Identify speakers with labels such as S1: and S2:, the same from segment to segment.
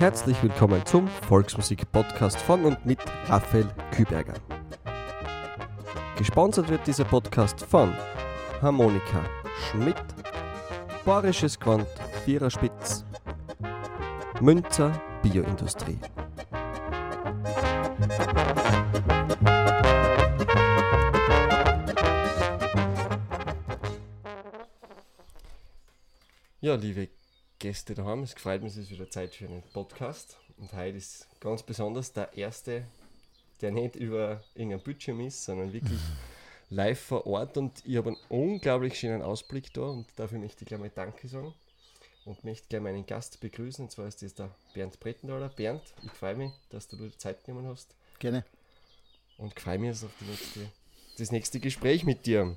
S1: Herzlich willkommen zum Volksmusik-Podcast von und mit Raphael Küberger. Gesponsert wird dieser Podcast von Harmonika Schmidt, Borisches Quant Viererspitz, Münzer Bioindustrie. Ja, liebe Gäste daheim, es freut mich, es ist wieder Zeit für einen Podcast. Und heute ist ganz besonders der erste, der nicht über irgendein Bildschirm ist, sondern wirklich live vor Ort. Und ich habe einen unglaublich schönen Ausblick da und dafür möchte ich gleich mal Danke sagen und möchte gleich meinen Gast begrüßen. Und zwar ist das der Bernd Brettenthaler. Bernd, ich freue mich, dass du dir Zeit genommen hast.
S2: Gerne.
S1: Und freue mich jetzt auf die nächste, das nächste Gespräch mit dir.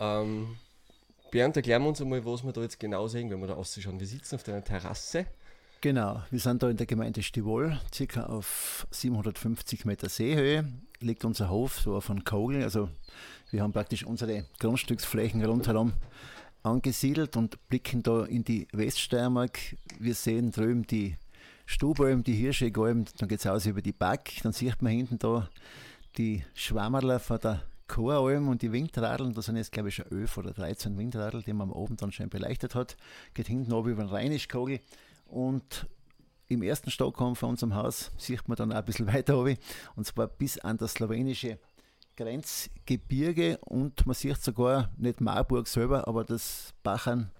S1: Ähm, Bernd, erklären wir uns einmal, was wir da jetzt genau sehen, wenn wir da ausschauen. Wir sitzen auf der Terrasse.
S2: Genau, wir sind da in der Gemeinde Stivol, circa auf 750 Meter Seehöhe, liegt unser Hof so auf einem Kogel. Also wir haben praktisch unsere Grundstücksflächen rundherum angesiedelt und blicken da in die Weststeiermark. Wir sehen drüben die Stubalm, die Hirschegalm, dann geht es aus über die Back, dann sieht man hinten da die Schwammerler von der Choralm und die Windradeln, da sind jetzt glaube ich schon 11 oder 13 Windradl, die man oben dann schön beleuchtet hat. Geht hinten oben über den Rheinischkogel und im ersten Stockholm von unserem Haus sieht man dann auch ein bisschen weiter oben und zwar bis an das slowenische Grenzgebirge und man sieht sogar nicht Marburg selber, aber das Bachern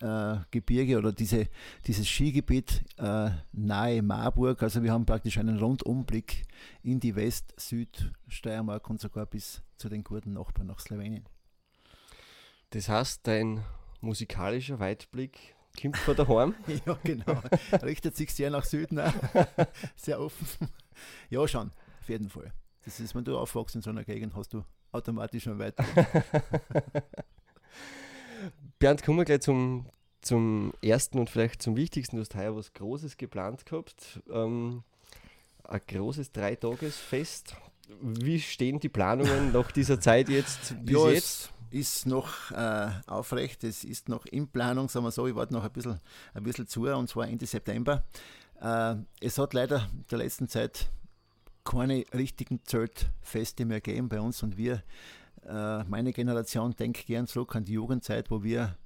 S2: äh, oder diese, dieses Skigebiet äh, nahe Marburg. Also wir haben praktisch einen Rundumblick in die West-Süd-Steiermark und sogar bis zu den guten Nachbarn nach Slowenien.
S1: Das heißt, dein musikalischer Weitblick kommt von daheim?
S2: ja, genau. Richtet sich sehr nach Süden, auch. sehr offen. Ja, schon, auf jeden Fall. Das ist, wenn du aufwachst in so einer Gegend, hast du automatisch einen Weitblick.
S1: Bernd, kommen wir gleich zum, zum ersten und vielleicht zum wichtigsten. Du hast heuer was Großes geplant gehabt. Ähm, ein großes Dreitagesfest. Wie stehen die Planungen nach dieser Zeit jetzt bis
S2: ja,
S1: jetzt?
S2: Ist noch äh, aufrecht, es ist noch in Planung, sagen wir so. Ich warte noch ein bisschen, ein bisschen zu, und zwar Ende September. Äh, es hat leider in der letzten Zeit keine richtigen Zeltfeste mehr gegeben bei uns und wir äh, meine Generation denkt gern zurück an die Jugendzeit, wo wir,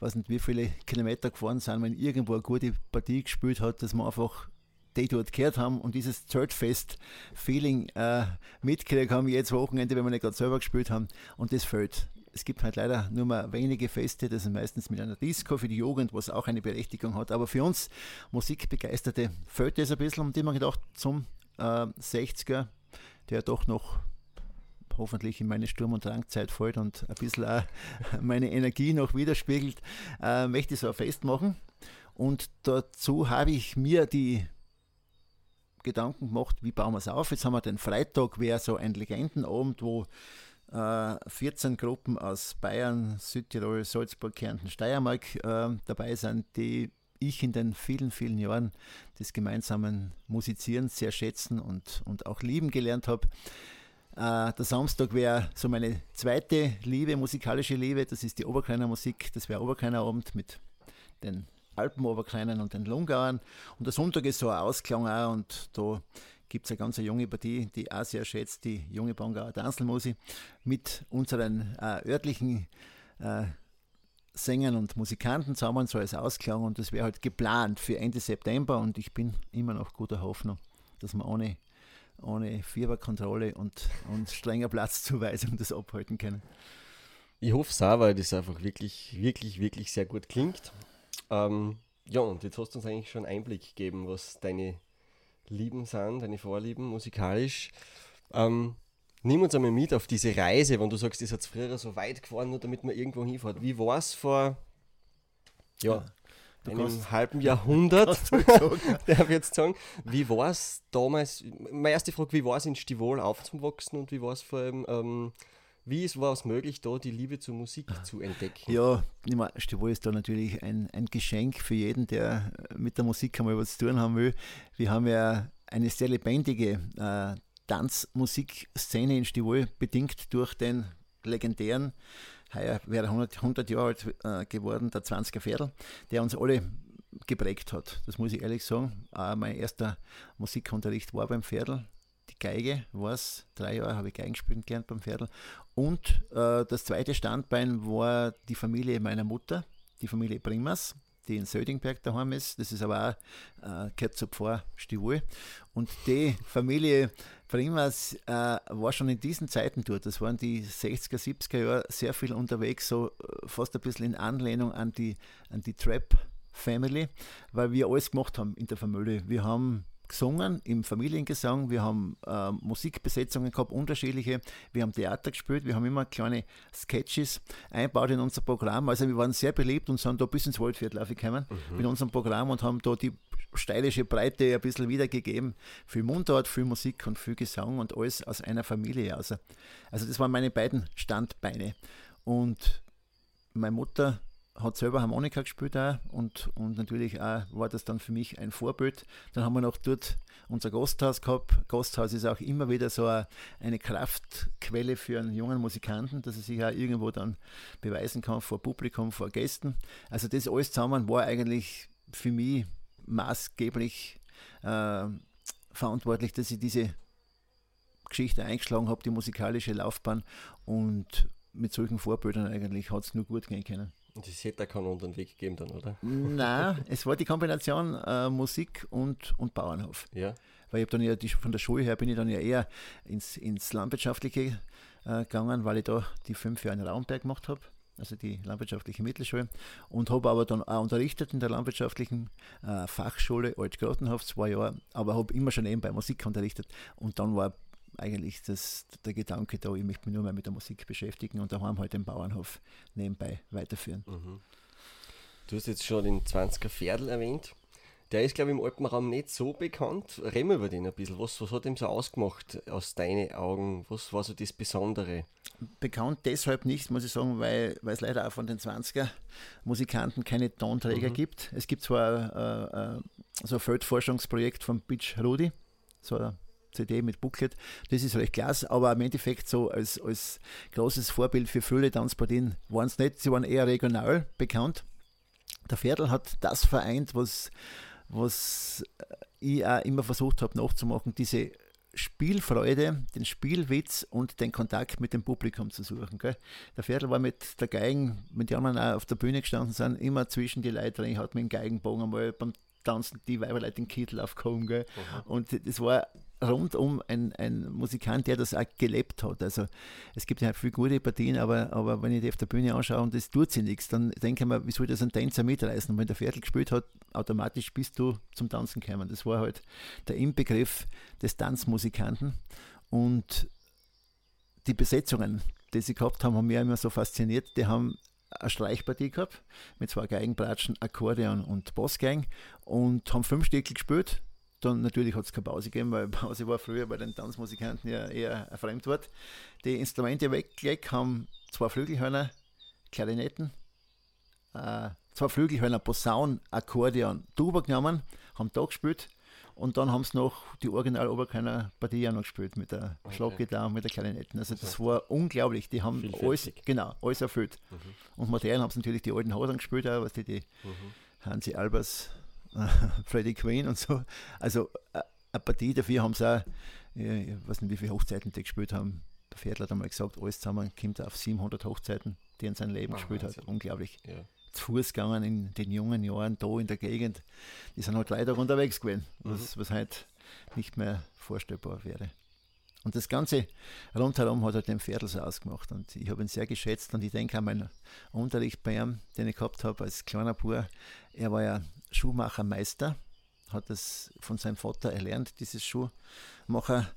S2: weiß nicht wie viele Kilometer gefahren sind, wenn irgendwo eine gute Partie gespielt hat, dass wir einfach die dort gehört haben und dieses Churchfest-Feeling äh, mitgekriegt haben, jedes Wochenende, wenn wir nicht gerade selber gespielt haben. Und das fehlt. Es gibt halt leider nur mal wenige Feste, das sind meistens mit einer Disco für die Jugend, was auch eine Berechtigung hat. Aber für uns Musikbegeisterte fehlt das ein bisschen und immer gedacht, zum äh, 60er, der doch noch hoffentlich in meine Sturm- und Drangzeit fällt und ein bisschen auch meine Energie noch widerspiegelt, äh, möchte ich so festmachen. Und dazu habe ich mir die Gedanken gemacht, wie bauen wir es auf. Jetzt haben wir den Freitag, wäre so ein Legendenabend, wo äh, 14 Gruppen aus Bayern, Südtirol, Salzburg, Kärnten, Steiermark äh, dabei sind, die ich in den vielen, vielen Jahren des gemeinsamen Musizierens sehr schätzen und, und auch lieben gelernt habe. Äh, der Samstag wäre so meine zweite Liebe, musikalische Liebe. Das ist die Oberkleiner Musik. Das wäre Oberkleiner Abend mit den Alpenoberkleinern und den Lungauern. Und der Sonntag ist so ein Ausklang auch und da gibt es eine ganz junge Partie, die auch sehr schätzt, die junge Bongauer Tanzelmusik mit unseren äh, örtlichen äh, Sängern und Musikanten zusammen so als Ausklang und das wäre halt geplant für Ende September und ich bin immer noch guter Hoffnung, dass wir ohne ohne Fieberkontrolle und, und strenger Platzzuweisung das abhalten können.
S1: Ich hoffe es auch, weil das einfach wirklich, wirklich, wirklich sehr gut klingt. Ähm, ja, und jetzt hast du uns eigentlich schon Einblick gegeben, was deine Lieben sind, deine Vorlieben musikalisch. Ähm, nimm uns einmal mit auf diese Reise, wenn du sagst, ihr seid früher so weit gefahren, nur damit man irgendwo hinfährt. Wie war es vor ja, einem halben Jahrhundert, darf ich jetzt sagen. Wie war es damals, meine erste Frage, wie war es in Stivol aufzuwachsen und wie war es vor allem, ähm, wie war es möglich, da die Liebe zur Musik zu entdecken?
S2: Ja, Stivol ist da natürlich ein, ein Geschenk für jeden, der mit der Musik einmal was zu tun haben will. Wir haben ja eine sehr lebendige äh, Tanzmusikszene in Stivol, bedingt durch den legendären heuer wäre 100, 100 Jahre alt äh, geworden, der 20er Viertel, der uns alle geprägt hat. Das muss ich ehrlich sagen. Auch mein erster Musikunterricht war beim Pferdl. Die Geige war es. Drei Jahre habe ich Geigenspielen gelernt beim Pferdl. Und äh, das zweite Standbein war die Familie meiner Mutter, die Familie Primas die in Södingberg daheim ist. Das ist aber auch, äh, gehört zur Pfarrstiefel. Und die Familie Primas äh, war schon in diesen Zeiten dort. Das waren die 60er, 70er Jahre sehr viel unterwegs, so äh, fast ein bisschen in Anlehnung an die, an die Trap Family, weil wir alles gemacht haben in der Familie. Wir haben gesungen im Familiengesang, wir haben äh, Musikbesetzungen gehabt, unterschiedliche, wir haben Theater gespielt, wir haben immer kleine Sketches einbaut in unser Programm. Also wir waren sehr beliebt und sind da bis ins Waldviertel aufgekommen mhm. mit unserem Programm und haben da die steilische Breite ein bisschen wiedergegeben. Viel Mundart, viel Musik und viel Gesang und alles aus einer Familie. Also, also das waren meine beiden Standbeine. Und meine Mutter hat selber Harmonika gespielt auch und, und natürlich auch war das dann für mich ein Vorbild. Dann haben wir noch dort unser Gasthaus gehabt. Gasthaus ist auch immer wieder so eine Kraftquelle für einen jungen Musikanten, dass er sich auch irgendwo dann beweisen kann vor Publikum, vor Gästen. Also das alles zusammen war eigentlich für mich maßgeblich äh, verantwortlich, dass ich diese Geschichte eingeschlagen habe, die musikalische Laufbahn und mit solchen Vorbildern eigentlich hat es nur gut gehen können.
S1: Und es hätte keinen anderen Weg gegeben dann, oder?
S2: Nein, es war die Kombination äh, Musik und, und Bauernhof.
S1: Ja.
S2: Weil ich habe dann ja die, von der Schule her bin ich dann ja eher ins, ins Landwirtschaftliche äh, gegangen, weil ich da die fünf Jahre in Raumberg gemacht habe also die landwirtschaftliche Mittelschule, und habe aber dann auch unterrichtet in der landwirtschaftlichen äh, Fachschule Altgrotenhof zwei Jahre, aber habe immer schon nebenbei Musik unterrichtet und dann war eigentlich das, der Gedanke da, ich möchte mich nur mehr mit der Musik beschäftigen und daheim halt den Bauernhof nebenbei weiterführen. Mhm.
S1: Du hast jetzt schon den 20er Pferdl erwähnt. Der ist, glaube ich, im Alpenraum nicht so bekannt. Reden wir über den ein bisschen. Was, was hat ihm so ausgemacht aus deinen Augen? Was war so das Besondere?
S2: Bekannt deshalb nicht, muss ich sagen, weil, weil es leider auch von den 20er Musikanten keine Tonträger mhm. gibt. Es gibt zwar äh, äh, so ein Feldforschungsprojekt von Bitch Rudi, so ein CD mit Booklet. Das ist recht klasse, aber im Endeffekt so als, als großes Vorbild für viele Tanzpartien waren es nicht. Sie waren eher regional bekannt. Der Pferdl hat das vereint, was, was ich auch immer versucht habe nachzumachen, diese Spielfreude, den Spielwitz und den Kontakt mit dem Publikum zu suchen. Gell? Der Pferdl war mit der Geigen, mit der man auch auf der Bühne gestanden sind, immer zwischen die Leute drin, hat mit dem Geigenbogen einmal beim Tanzen die Weiberleute den Kittel aufgehoben. Gell? Und das war rundum ein, ein Musikant, der das auch gelebt hat. Also es gibt ja viele gute Partien, aber, aber wenn ich die auf der Bühne anschaue und das tut sich nichts, dann denke ich mir, wie soll das ein Tänzer mitreißen? Und wenn der Viertel gespielt hat, automatisch bist du zum Tanzen gekommen. Das war halt der Inbegriff des Tanzmusikanten. Und die Besetzungen, die sie gehabt haben, haben mich immer so fasziniert. Die haben eine Streichpartie gehabt mit zwei Geigenbratschen, Akkordeon und Bossgang und haben fünf Stücke gespielt dann natürlich hat es keine Pause gegeben, weil Pause war früher bei den Tanzmusikanten ja eher ein Fremdwort. Die Instrumente weggelegt haben zwei Flügelhörner, Klarinetten, äh, zwei Flügelhörner, Posaun, Akkordeon, Tuba genommen, haben da gespielt und dann haben sie noch die original Oberkeiner Partie ja noch gespielt mit der okay. Schlaggitarre und mit der Klarinetten. Also das war unglaublich. Die haben alles, genau, alles erfüllt. Mhm. Und modern haben sie natürlich die alten Hosen gespielt, auch, was die, die mhm. Hansi Albers Freddie Queen und so. Also äh, eine Partie dafür haben sie auch, ich weiß nicht, wie viele Hochzeiten die gespielt haben. Der Viertel hat einmal gesagt, alles zusammen kommt auf 700 Hochzeiten, die er in seinem Leben ah, gespielt hat. Unglaublich. Ja. Zu Fuß gegangen in den jungen Jahren da in der Gegend. Die sind halt Tage unterwegs gewesen, was, mhm. was heute nicht mehr vorstellbar wäre. Und das Ganze rundherum hat er den Pferdl so ausgemacht. Und ich habe ihn sehr geschätzt und ich denke an meinen Unterricht bei ihm, den ich gehabt habe als kleiner Bub. Er war ja Schuhmachermeister, hat es von seinem Vater erlernt, dieses Schuhmacher.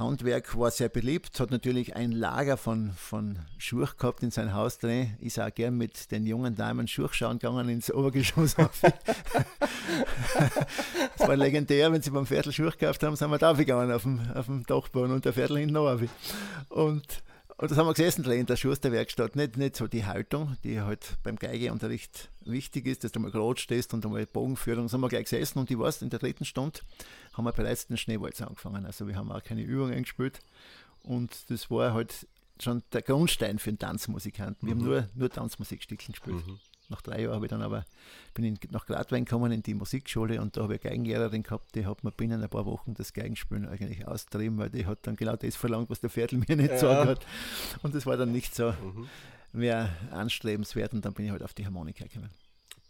S2: Handwerk war sehr beliebt, hat natürlich ein Lager von, von Schuhe gehabt in sein Haus drin. Ich sah gern mit den jungen Damen Schuhe schauen gegangen ins Obergeschoss. das war legendär, wenn sie beim Viertel Schuhe gekauft haben, sind wir da gegangen auf dem, auf dem Dachboden und der Viertel hinten noch. Und und das haben wir gesessen in der Schusterwerkstatt. Nicht, nicht so die Haltung, die halt beim Geigeunterricht wichtig ist, dass du mal gerade stehst und einmal Bogenführung. Das haben wir gleich gesessen und ich weiß, in der dritten Stunde haben wir bereits den Schneewalz angefangen. Also wir haben auch keine Übungen gespielt. Und das war halt schon der Grundstein für einen Tanzmusikanten. Wir mhm. haben nur, nur Tanzmusikstückchen gespielt. Mhm. Nach drei Jahren habe ich dann aber, bin ich nach Gladwein gekommen in die Musikschule und da habe ich eine Geigenlehrerin gehabt, die hat mir binnen ein paar Wochen das Geigenspielen eigentlich austrieben, weil die hat dann genau das verlangt, was der Viertel mir nicht ja. sagen hat. Und das war dann nicht so mhm. mehr anstrebenswert und dann bin ich halt auf die Harmonika gekommen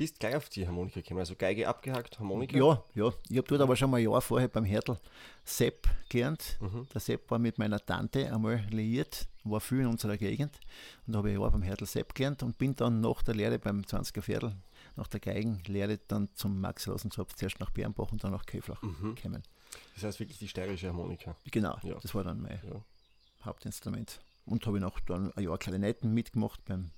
S1: bist gleich auf die Harmonika gekommen, also Geige abgehakt, Harmonika?
S2: Ja, ja. Ich habe dort aber schon mal ein Jahr vorher beim Hertel Sepp gelernt. Mhm. Der Sepp war mit meiner Tante einmal liiert, war viel in unserer Gegend. Und da habe ich ein Jahr beim Hertel Sepp gelernt und bin dann nach der Lehre beim 20er Viertel, nach der Geigenlehre, dann zum Max Rosenzopf, zuerst nach Bernbach und dann nach Käflach mhm. gekommen.
S1: Das heißt wirklich die steirische Harmonika?
S2: Genau, ja. das war dann mein ja. Hauptinstrument. Und habe ich noch dann ein Jahr Klarinetten mitgemacht beim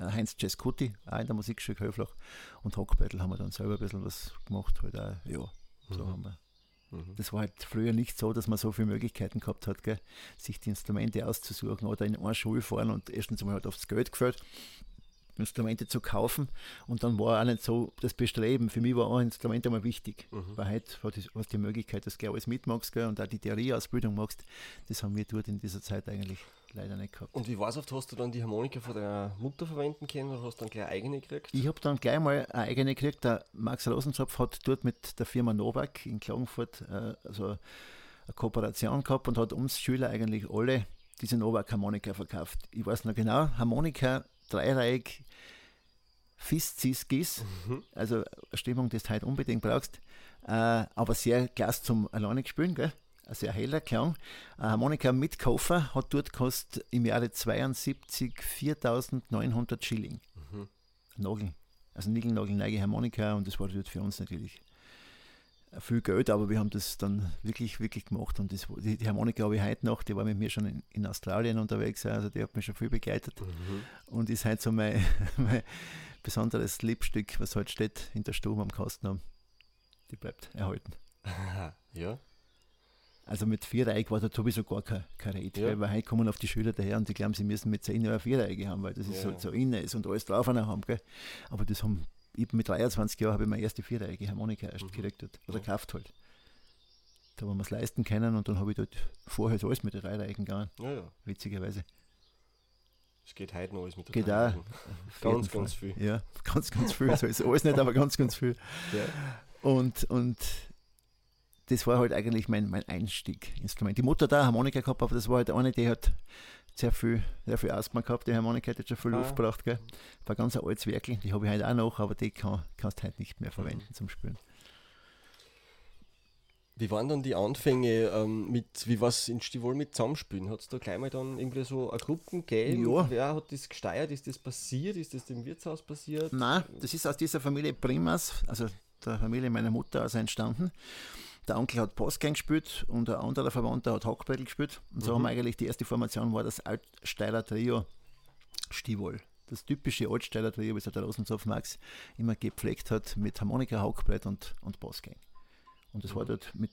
S2: Heinz Cescuti, auch in der Musikschule Höflach. Und Hockbattle haben wir dann selber ein bisschen was gemacht. Halt auch, ja, so mhm. haben wir. Mhm. Das war halt früher nicht so, dass man so viele Möglichkeiten gehabt hat, gell, sich die Instrumente auszusuchen oder in eine Schule fahren und erstens einmal halt aufs Geld gefällt Instrumente zu kaufen. Und dann war auch nicht so das Bestreben. Für mich war auch ein Instrument einmal wichtig. Mhm. Weil heute hast du die Möglichkeit, dass du alles mitmachst gell, und auch die Theorieausbildung machst. Das haben wir dort in dieser Zeit eigentlich leider nicht gehabt.
S1: Und wie war es oft? Hast du dann die Harmonika von deiner Mutter verwenden können oder hast du dann gleich eigene gekriegt?
S2: Ich habe dann gleich mal eine eigene gekriegt. Der Max Rosenzopf hat dort mit der Firma Novak in Klagenfurt äh, also eine Kooperation gehabt und hat uns Schüler eigentlich alle diese Novak Harmonika verkauft. Ich weiß noch genau, Harmonika dreireihig Fist, Cis, Gis, mhm. also Stimmung, die du heute unbedingt brauchst, äh, aber sehr klasse zum alleine spielen, gell? ein sehr heller Klang. Eine Harmonika mit Koffer hat dort gekostet im Jahre 72 4.900 Schilling. Mhm. Nagel, also Nickel-Nagel-Neige Harmonika und das war dort für uns natürlich viel Geld, aber wir haben das dann wirklich, wirklich gemacht. Und das, die, die Harmonika habe ich heute noch, die war mit mir schon in, in Australien unterwegs, also die hat mich schon viel begleitet mhm. und ist heute so mein, mein besonderes Liebstück, was heute steht in der Stube am Kasten haben. Die bleibt erhalten.
S1: ja.
S2: Also mit Viereck war da sowieso gar kein, kein Rede, ja. weil heute kommen auf die Schüler daher und die glauben, sie müssen mit 10 Jahren Viereck haben, weil das ist ja. so, innen ist und alles drauf haben. Gell? Aber das haben ich mit 23 Jahren habe ich meine erste viereckige Harmonika erst mhm. gekriegt oder gekauft halt. Da haben wir es leisten können und dann habe ich dort vorher so alles mit den Dreireichen gegangen. Ja, ja. Witzigerweise.
S1: Es geht heute noch alles mit
S2: der Geht auch.
S1: Ganz, ganz viel.
S2: Ja, ganz, ganz viel. So ist alles nicht, aber ganz, ganz viel. Ja. Und, und das war halt eigentlich mein, mein Einstieg-Instrument. Die Mutter auch Harmonika gehabt, aber das war halt eine, die hat sehr viel, sehr viel Asthma gehabt. Die Harmonika hat jetzt schon viel ah. Luft gebracht. Gell? War ganz ein altes Werkel, die habe ich heute auch noch, aber die kann, kannst du heute nicht mehr verwenden zum Spielen.
S1: Wie waren dann die Anfänge ähm, mit, wie was in Stivol mit Zusammenspielen? Hat es da gleich mal dann irgendwie so eine Gruppen gegeben? Ja. Wer hat das gesteuert? Ist das passiert? Ist das dem Wirtshaus passiert?
S2: Nein, das ist aus dieser Familie Primas, also der Familie meiner Mutter also entstanden. Der Onkel hat Postgang gespielt und ein anderer Verwandter hat Hackbrettel gespielt. Und so mhm. haben wir eigentlich die erste Formation war das Altsteiler Trio Stivol. Das typische Altsteiler Trio, wie es der Rosenzopf Max immer gepflegt hat, mit Harmonika, Hackbrett und, und Postgang. Und das mhm. war dort mit,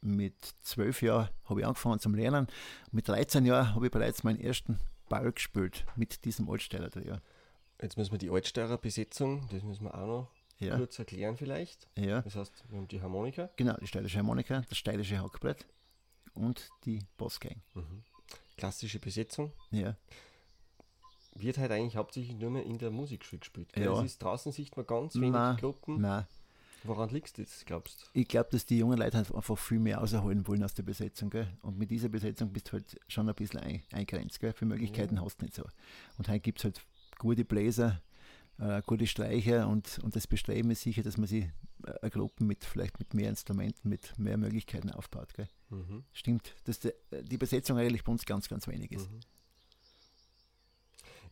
S2: mit zwölf Jahren habe ich angefangen zum Lernen. Mit 13 Jahren habe ich bereits meinen ersten Ball gespielt mit diesem Altsteiler Trio.
S1: Jetzt müssen wir die Altsteirer Besetzung, das müssen wir auch noch ja. kurz erklären vielleicht.
S2: Ja.
S1: Das heißt, wir haben die Harmonika.
S2: Genau, die steilische Harmonika, das steilische Hackbrett und die Bossgang. Mhm.
S1: Klassische Besetzung.
S2: Ja.
S1: Wird halt eigentlich hauptsächlich nur mehr in der Musikschule gespielt. Ja. Es ist draußen sieht man ganz wenig Nein. Gruppen.
S2: Nein.
S1: Woran liegt das, glaubst
S2: du? Ich glaube, dass die jungen Leute halt einfach viel mehr rausholen wollen aus der Besetzung. Gell? Und mit dieser Besetzung bist du halt schon ein bisschen ein, eingrenzt. Gell? Für Möglichkeiten ja. hast du nicht so. Und heute gibt es halt gute Bläser, äh, gute Streicher und, und das Bestreben ist sicher, dass man sich äh, Gruppen mit vielleicht mit mehr Instrumenten, mit mehr Möglichkeiten aufbaut. Mhm. Stimmt, dass die, die Besetzung eigentlich bei uns ganz, ganz wenig ist. Mhm.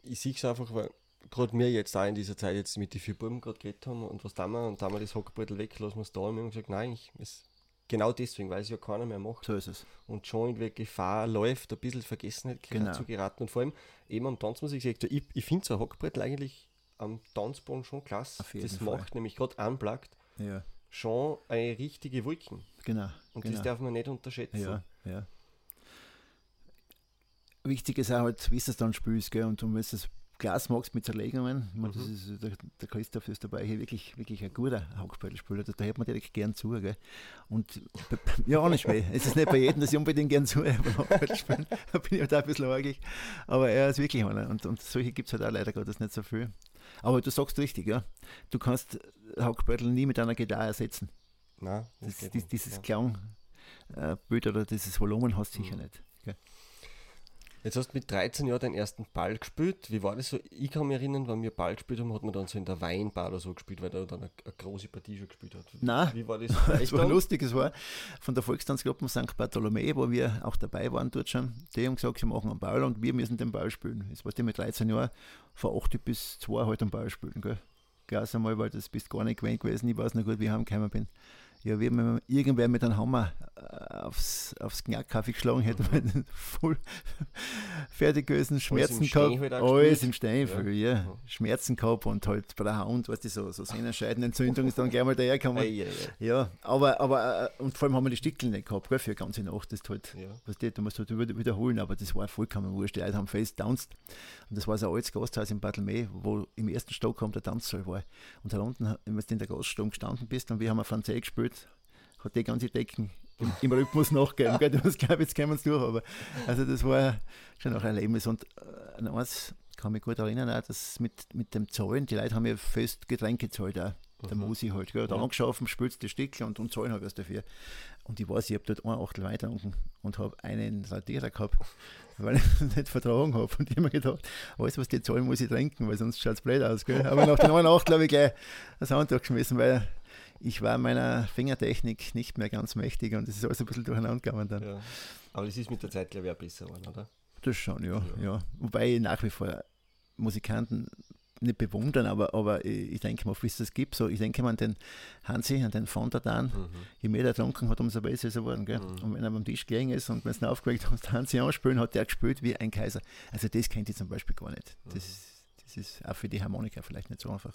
S1: Ich sehe es einfach, weil gerade wir jetzt auch in dieser Zeit jetzt mit den vier Buben gerade geredet haben und was da wir und da wir das Hockbrettel weg, lassen wir es da und wir haben gesagt, nein, ich, es, genau deswegen, weil es ja keiner mehr macht.
S2: So ist es.
S1: Und schon in Gefahr läuft, ein bisschen Vergessenheit genau. zu geraten und vor allem eben am Tanzmusiksektor. Ich, ich finde so ein Hockbrettel eigentlich am Tanzboden schon klasse. Das Fall. macht nämlich gerade unplugged
S2: ja.
S1: schon eine richtige Wolken.
S2: Genau.
S1: Und
S2: genau.
S1: das darf man nicht unterschätzen.
S2: Ja, ja. Wichtig ist auch halt, wie du es dann spielst, gell? und du musst es Glas magst mit Zerlegungen. Ich meine, mhm. ist, der, der, Christoph ist dabei hier wirklich, wirklich ein guter Hauptspieler. Da hört man direkt gern zu. Gell? Und ja, auch nicht schwer. Es ist nicht bei jedem, dass ich unbedingt gern zu spielen. Da bin ich halt auch ein bisschen argig. Aber er ist wirklich einer. Und, und solche gibt es halt auch leider Gottes nicht so viel. Aber du sagst richtig, ja. Du kannst Hackbrettel nie mit einer Gitarre ersetzen.
S1: Nein,
S2: Das,
S1: nicht,
S2: dieses
S1: ja.
S2: Klangbild oder dieses Volumen hast du sicher
S1: Mhm.
S2: nicht. Gell?
S1: Jetzt hast du mit 13 Jahren deinen ersten Ball gespielt. Wie war das so? Ich kann mich erinnern, wenn wir Ball gespielt haben, hat man dann so in der Weinbar oder so gespielt, weil er dann eine, eine große Partie schon gespielt hat.
S2: Nein.
S1: Wie war das?
S2: Es war lustig, es war von der Volkstanzgruppe St. Bartholomä, wo wir auch dabei waren dort schon. Die haben gesagt, sie machen einen Ball und wir müssen den Ball spielen. Jetzt warst du mit 13 Jahren von 8 bis 2 halt einen Ball spielen. Gell? Gleich einmal, weil das bist gar nicht gewöhnt gewesen. Ich weiß noch gut, wie ich heimgekommen bin. Ja, wie wenn irgendwer mit einem Hammer äh, aufs, aufs Knackkaffee geschlagen hätte, ich voll fertig gewesen, Schmerzen gehabt.
S1: halt
S2: alles im Stein,
S1: Ja.
S2: ja.
S1: Ja.
S2: Schmerzen gehabt und halt bei der Hand, weißt du, so, so Sehnenscheidenentzündung ist dann gleich mal dahergekommen.
S1: Ei, ei, ei.
S2: Ja, aber, aber äh, und vor allem haben wir die Stickel nicht gehabt, gell, für eine ganze Nacht. Das ist halt,
S1: Ja.
S2: was du, du musst halt wieder- wiederholen, aber das war vollkommen wurscht. Die Leute haben fest tanzt. Und das war so ein altes Gasthaus in Barthelme, wo im ersten Stock kam der Tanzsaal war. Und da unten, wenn du in der Gaststube gestanden bist und wir haben ein Französisch gespielt, hat die ganze Decken im, im Rhythmus nachgegeben. Gell? Du hast geglaubt, jetzt kommen sie durch. Aber also das war schon auch ein Erlebnis. Und äh, eins kann mich gut erinnern, auch, dass mit, mit dem Zahlen, die Leute haben ja fest Getränke gezahlt auch. Der
S1: Mhm.
S2: Musi halt. Gell? Da
S1: Ja.
S2: angeschaffen, spülst die Stickel und, und zahlen halt was dafür. Und ich weiß, ich habe dort ein Achtel weiter und habe einen Radierer gehabt, weil ich es nicht vertragen habe. Und ich habe mir gedacht, alles, was die zahlen, muss ich trinken, weil sonst schaut es blöd aus. Gell? Aber nach dem einen Achtel habe ich gleich das Handtuch geschmissen, weil ich war meiner Fingertechnik nicht mehr ganz mächtig und es ist alles ein bisschen durcheinander gegangen dann.
S1: Ja. Aber das ist mit der Zeit, glaube ich, auch besser geworden, oder?
S2: Das schon, ja,
S1: Ja.
S2: ja. Wobei ich nach wie vor Musikanten nicht bewundern, aber, aber ich, denke mal, wie es das gibt. So, ich denke mal an den Hansi, an den von der Dan.
S1: Mhm.
S2: Je mehr der getrunken hat, umso besser ist er geworden. Gell?
S1: Mhm.
S2: Und wenn er am Tisch gelegen ist und wenn es aufgeregt hat, Hansi anspielen, hat der gespielt wie ein Kaiser. Also das kennt ich zum Beispiel gar nicht.
S1: Mhm.
S2: Das, das ist auch für die Harmonika vielleicht nicht so einfach.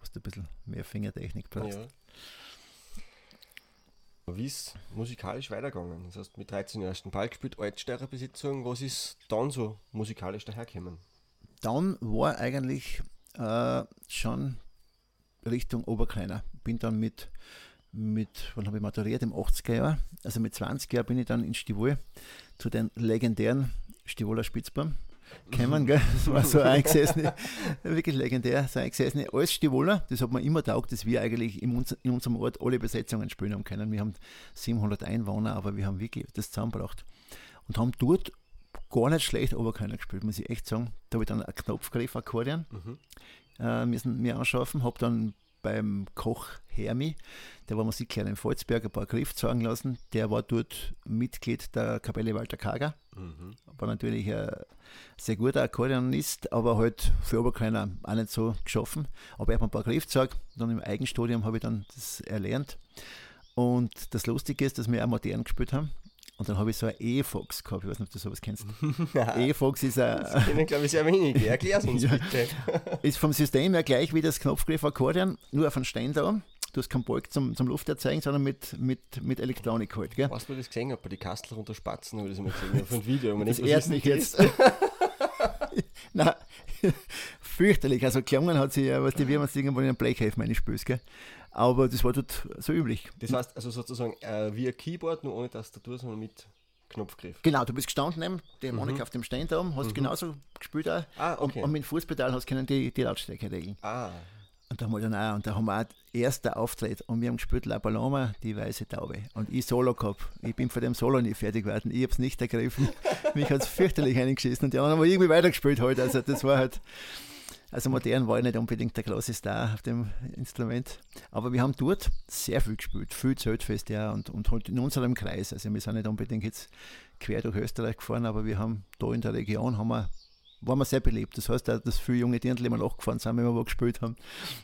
S2: Was ein bisschen mehr Fingertechnik brauchst.
S1: Ja. Wie ist musikalisch weitergegangen? Das heißt, mit 13 Jahren ersten Ball gespielt, Altsteirer Besitzung. Was ist dann so musikalisch dahergekommen?
S2: Dann war eigentlich äh, schon Richtung Oberkleiner. Bin dann mit, mit wann habe ich maturiert? Im 80er Jahr. Also mit 20 Jahren bin ich dann in Stivol zu den legendären Stivoler Spitzbuben gekommen. Gell? Das war so eingesessen, wirklich legendär, so eingesessen. Alles Stivoler, das hat mir immer taugt, dass wir eigentlich in, uns, in unserem Ort alle Besetzungen spielen haben können. Wir haben 700 Einwohner, aber wir haben wirklich das zusammengebracht. Und haben dort gar nicht schlecht Oberkleiner gespielt, muss ich echt sagen. Da habe ich dann einen Knopfgriff Akkordeon
S1: Mhm.
S2: äh, müssen mir anschaffen. Habe dann beim Koch Hermi, der war Musiklehrer in Volzberg, ein paar Griff zeigen lassen. Der war dort Mitglied der Kapelle Walter Kager.
S1: Mhm.
S2: War natürlich ein sehr guter Akkordeonist, aber halt für Oberkleiner auch nicht so geschaffen. Aber er hat mir ein paar Griff gezeigt. Dann im Eigenstudium habe ich dann das erlernt. Und das Lustige ist, dass wir auch modern gespielt haben. Und dann habe ich so ein E-Fox gehabt. Ich weiß nicht, ob du sowas kennst. E-Fox ist ein,
S1: Das kennen, glaube ich, sehr wenig. Erklär's uns
S2: Ja.
S1: bitte.
S2: ist vom System her gleich wie das Knopfgriff Akkordeon, nur auf einen da. Du hast keinen Balk zum, zum Lufterzeugen, sondern mit, mit, mit Elektronik halt. Gell?
S1: Weißt du, das gesehen habe? Bei die Kastel runter Spatzen habe ich das mal gesehen auf einem Video. Man
S2: Das mich
S1: denn
S2: jetzt. Nein, fürchterlich. Also gelungen hat sie ja, was die, wie man es irgendwo in einem Blechhäfen einspülst, gell? Aber das war dort so üblich.
S1: Das heißt also sozusagen äh, wie ein Keyboard, nur ohne Tastatur, sondern mit Knopfgriff.
S2: Genau, du bist gestanden neben die Harmonika
S1: Mhm.
S2: auf dem Stein da oben, hast genauso gespielt auch.
S1: Ah, okay.
S2: Und, und mit dem Fußpedal hast du die, die Lautstärke regeln.
S1: Ah,
S2: Und da haben wir dann auch, und da haben wir auch erster Auftritt und wir haben gespielt La Paloma, die weiße Taube. Und ich Solo gehabt. Ich bin vor dem Solo nicht fertig geworden. Ich habe es nicht ergriffen. Mich hat es fürchterlich eingeschissen und die anderen haben irgendwie weitergespielt halt. Also das war halt, also modern war ich nicht unbedingt der große Star auf dem Instrument. Aber wir haben dort sehr viel gespielt, viel Zeltfest ja und, und halt in unserem Kreis. Also wir sind nicht unbedingt jetzt quer durch Österreich gefahren, aber wir haben da in der Region haben wir waren wir sehr beliebt. Das heißt auch, dass viele junge Dirndl immer nachgefahren sind, wenn wir wo gespielt haben.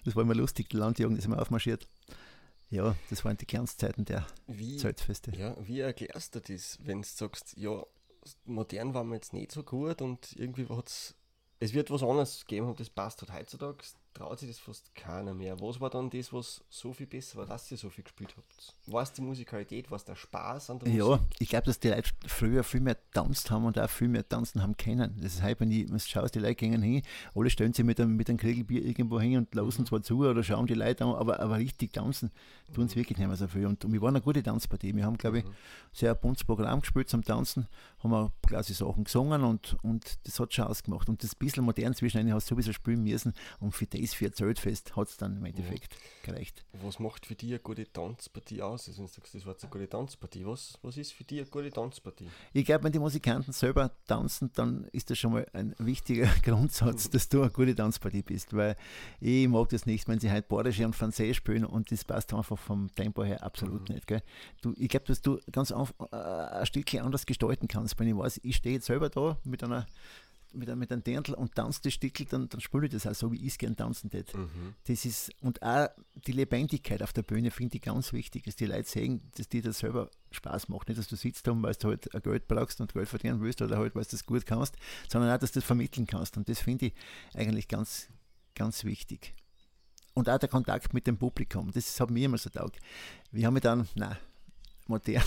S2: Das war immer lustig, die Landjugend ist immer aufmarschiert. Ja, das waren die Kernzeiten der
S1: wie,
S2: Zeltfeste.
S1: ja, wie erklärst du das, wenn du sagst, ja, modern waren wir jetzt nicht so gut und irgendwie hat's, es wird was anderes geben und das passt halt heutzutage. Traut sich das fast keiner mehr. Was war dann das, was so viel besser war, dass ihr so viel gespielt habt? War es die Musikalität, war es der Spaß an der
S2: Musik? Ja, ich glaube, dass die Leute früher viel mehr tanzt haben und auch viel mehr tanzen haben können. Das ist halt, wenn du schaust, die Leute gehen hin, alle stellen sich mit einem, mit einem Kriegelbier irgendwo hin und lassen mhm. zwar zu oder schauen die Leute an, aber, aber richtig tanzen tun sie mhm. wirklich nicht mehr so viel. Und, und wir waren eine gute Tanzpartie. Wir haben, glaube ich, mhm. sehr ein buntes Programm gespielt zum Tanzen, haben auch klasse Sachen gesungen und, und das hat schon ausgemacht. Und das bisschen modern zwischen hast du sowieso spielen müssen und für das, für ein Zeltfest hat es dann im Endeffekt ja. gereicht.
S1: Was macht für dich eine gute Tanzpartie aus? Also wenn du sagst, das war jetzt eine gute Tanzpartie, was, was ist für dich eine gute Tanzpartie?
S2: Ich glaube, wenn die Musikanten selber tanzen, dann ist das schon mal ein wichtiger Grundsatz, dass du eine gute Tanzpartie bist, weil ich mag das nicht, wenn sie halt Bordische und Französisch spielen und das passt einfach vom Tempo her absolut mhm. nicht. Gell? Du, ich glaube, dass du ganz auf, äh, ein Stückchen anders gestalten kannst, wenn ich weiß, ich stehe jetzt selber da mit einer mit, mit einem Dirndl und tanzt das Stickel, dann, dann spiele ich das auch so, wie ich es gerne tanzen tät. Mhm. Das ist, und auch die Lebendigkeit auf der Bühne finde ich ganz wichtig, dass die Leute sehen, dass dir das selber Spaß macht. Nicht, dass du sitzt da, weil du halt Geld brauchst und Geld verdienen willst oder halt, weil du das gut kannst, sondern auch, dass du das vermitteln kannst. Und das finde ich eigentlich ganz, ganz wichtig. Und auch der Kontakt mit dem Publikum, das hat mir immer so taugt. Wir haben dann, na modern,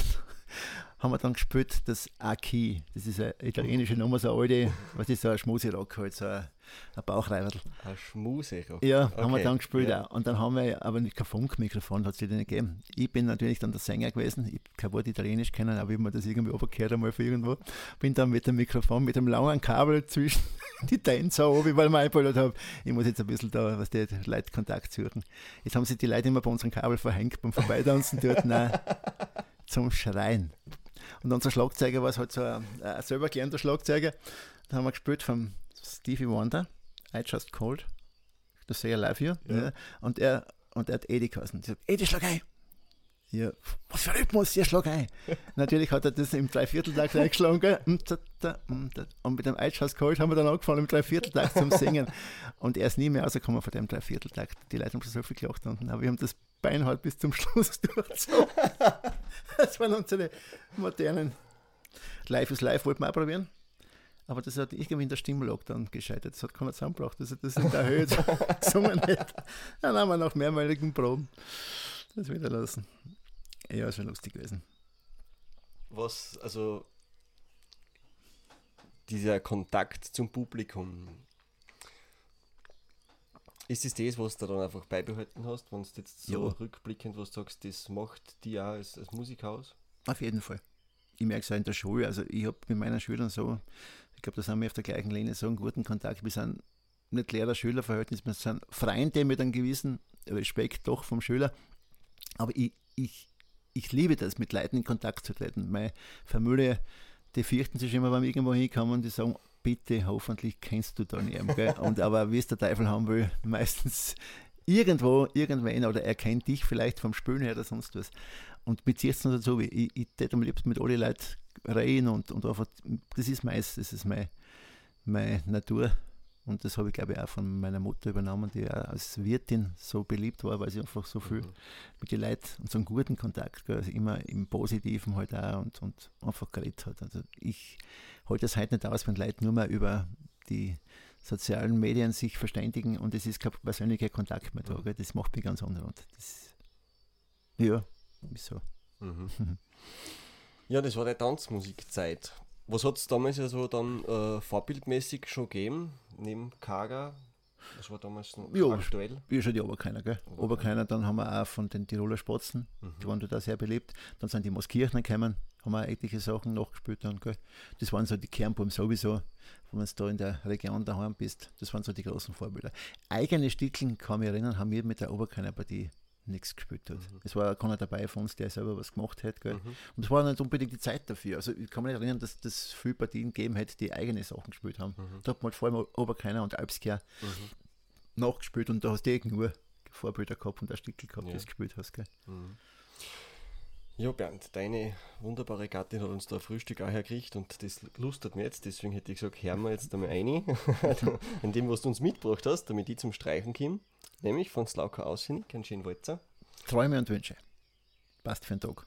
S2: haben wir dann gespielt das Aki. Das ist eine italienische Nummer, so eine alte, was ist so ein Schmuserock halt, so ein, ein Bauchreiberl.
S1: Ein Schmuserock?
S2: Ja, okay. haben wir dann gespielt ja. auch. Und dann haben wir aber nicht kein Funkmikrofon, hat es nicht gegeben. Ich bin natürlich dann der Sänger gewesen, ich habe kein Wort Italienisch kennen, aber ich habe mir das irgendwie runtergehört einmal für irgendwo. Bin dann mit dem Mikrofon, mit dem langen Kabel zwischen die Tänzer oben, weil ich mir eingebildet habe, ich muss jetzt ein bisschen da, was die Leute Kontakt suchen. Jetzt haben sich die Leute immer bei unseren Kabel verhängt beim Vorbeitanzen dort. Nein, zum Schreien. Und unser Schlagzeuger war halt so ein, ein selber gelernter Schlagzeuger. Da haben wir gespielt von Stevie Wonder, I Just Cold. Das sehe ich live hier. Ja. Ja. Und, er, und er hat Eddie geheißen. Ich sage, Eddie, schlag ein! Ja, was für Rhythmus, ja, schlag ein. Natürlich hat er das im Dreivierteltakt eingeschlagen. Und mit dem I Just Cold haben wir dann angefangen im Dreivierteltakt zum Singen. Und er ist nie mehr rausgekommen von dem Dreivierteltakt. Die Leute haben schon so viel gelacht. Aber wir haben das Bein halt bis zum Schluss durchgezogen. das waren unsere modernen Live is Live, wollten wir auch probieren. Aber das hat irgendwie in der Stimmlog dann gescheitert. Das hat keiner zusammengebracht, dass er das in der Höhe gesungen hat. Dann haben wir nach mehrmaligen Proben das wieder lassen. Ja, ist schon lustig gewesen.
S1: Was, also dieser Kontakt zum Publikum, ist es das, was du dann einfach beibehalten hast, wenn du jetzt so ja. rückblickend was sagst, das macht die auch als, als Musiker aus?
S2: Auf jeden Fall. Ich merke es auch in der Schule. Also ich habe mit meinen Schülern so, ich glaube, da sind wir auf der gleichen Linie, so einen guten Kontakt. Wir sind nicht Lehrer-Schüler-Verhältnis, wir sind Freunde mit einem gewissen Respekt doch vom Schüler. Aber ich, ich, ich liebe das, mit Leuten in Kontakt zu treten. Meine Familie, die fürchten sich immer, wenn wir irgendwo hinkommen, die sagen, bitte, hoffentlich kennst du da niemanden. Gell? Und, aber wie es der Teufel haben will, meistens irgendwo, irgendwann, oder er kennt dich vielleicht vom Spülen her oder sonst was. Und mit sich dann dazu, ich, ich tät am liebsten mit allen Leuten reden und, und einfach, das ist meist, das ist meine, meine Natur. Und das habe ich, glaube ich, auch von meiner Mutter übernommen, die auch als Wirtin so beliebt war, weil sie einfach so viel mhm. mit den Leuten und so einen guten Kontakt, also immer im Positiven halt auch und, und einfach geredet hat. Also ich halte es heute nicht aus, wenn Leute nur mehr über die sozialen Medien sich verständigen und es ist kein persönlicher Kontakt mehr da. Mhm. Das macht mich ganz anders. Das, ja, ist so. Mhm.
S1: ja, das war die Tanzmusikzeit. Was hat es damals ja so dann äh, vorbildmäßig schon gegeben, neben Kaga? Das war damals noch
S2: ja, aktuell. Ja, schon die Oberkeiner, gell? Oberkeiner. Oberkeiner, dann haben wir auch von den Tiroler Spatzen, mhm. die waren da sehr beliebt. Dann sind die Moskirchner gekommen, haben wir etliche Sachen nachgespielt dann, gell? Das waren so die Kernbuben sowieso, wenn du da in der Region daheim bist. Das waren so die großen Vorbilder. Eigene Stickeln, kann ich mich erinnern, haben wir mit der Oberkeiner Partie nichts gespielt hat. Mhm. Es war keiner dabei von uns, der selber was gemacht hat. Gell? Mhm. Und es war nicht unbedingt die Zeit dafür. Also ich kann mich nicht erinnern, dass es viele Partien gegeben hätte, die eigene Sachen gespielt haben. Mhm. Da hat man halt vor allem Oberkeiner und Alpskehr mhm. nachgespielt und da hast du eh nur Vorbilder gehabt und ein Stickel gehabt, ja. das gespielt hast. Gell?
S1: Ja, Bernd, deine wunderbare Gattin hat uns da ein Frühstück auch hergekriegt und das lustet mir jetzt, deswegen hätte ich gesagt, hören wir jetzt einmal ein, in dem, was du uns mitgebracht hast, damit ich zum Streichen komme. Nämlich von Slauka Aussinnig, ein schönen Walzer.
S2: Träume und Wünsche. Passt für einen Tag.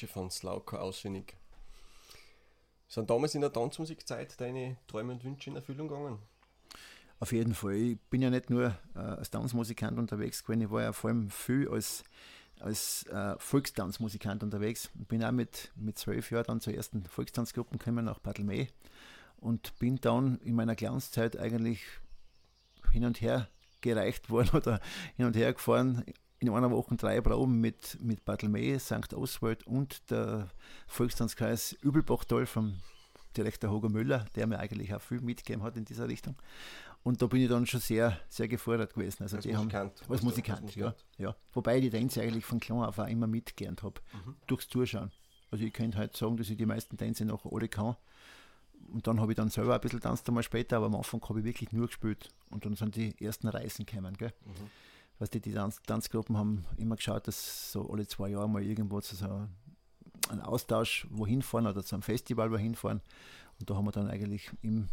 S1: Wünsche von Slauka ausfindig. Sind damals in der Tanzmusikzeit deine Träume und Wünsche in Erfüllung gegangen?
S2: Auf jeden Fall. Ich bin ja nicht nur äh, als Tanzmusikant unterwegs gewesen, ich war ja vor allem viel als, als äh, Volkstanzmusikant unterwegs. Ich bin auch mit, mit zwölf Jahren dann zur ersten Volkstanzgruppe gekommen nach Bartelmee und bin dann in meiner Glanzzeit eigentlich hin und her gereicht worden oder hin und her gefahren. In einer Woche drei Proben mit, mit Bartelmee, St. Oswald und der Volkstanzkreis Übelbachtal vom Direktor Hoger Müller, der mir eigentlich auch viel mitgegeben hat in dieser Richtung. Und da bin ich dann schon sehr, sehr gefordert gewesen. Also
S1: als
S2: die
S1: Musikant.
S2: Haben, als Musikant, als Musikant, ja, ja. Wobei ich die Tänze eigentlich von klein auf auch immer mitgelernt habe, mhm. durchs Zuschauen. Also ich könnte halt sagen, dass ich die meisten Tänze noch alle kann. Und dann habe ich dann selber ein bisschen tanzt einmal später, aber am Anfang habe ich wirklich nur gespielt. Und dann sind die ersten Reisen gekommen. Gell? Mhm. Weißt du, die Tanz Tanzgruppen haben immer geschaut, dass so alle zwei Jahre mal irgendwo zu so einem Austausch wohin fahren oder zu einem Festival wohin fahren. Und da haben wir dann eigentlich im,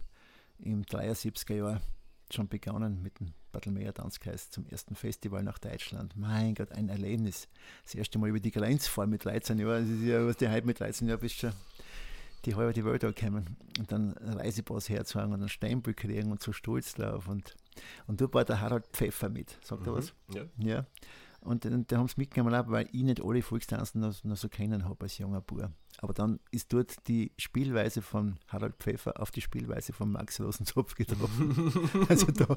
S2: im 73er Jahr schon begonnen mit dem Bartelmeer Tanzkreis zum ersten Festival nach Deutschland. Mein Gott, ein Erlebnis. Das erste Mal über die Grenze fahren mit 13 Jahren. Das ist ja, was die heute mit 13 Jahren bist schon die halbe die Welt ankommen und dann Reisepass herzuhauen und einen Stempel kriegen und so stolz drauf. Und, und dort war der Harald Pfeffer mit. Sagt mhm. er was?
S1: Ja.
S2: ja. Und dann, dann haben sie mitgenommen, weil ich nicht alle Volkstanzen noch, noch so kennen habe als junger Bub. Aber dann ist dort die Spielweise von Harald Pfeffer auf die Spielweise von Max Rosenzopf getroffen. also da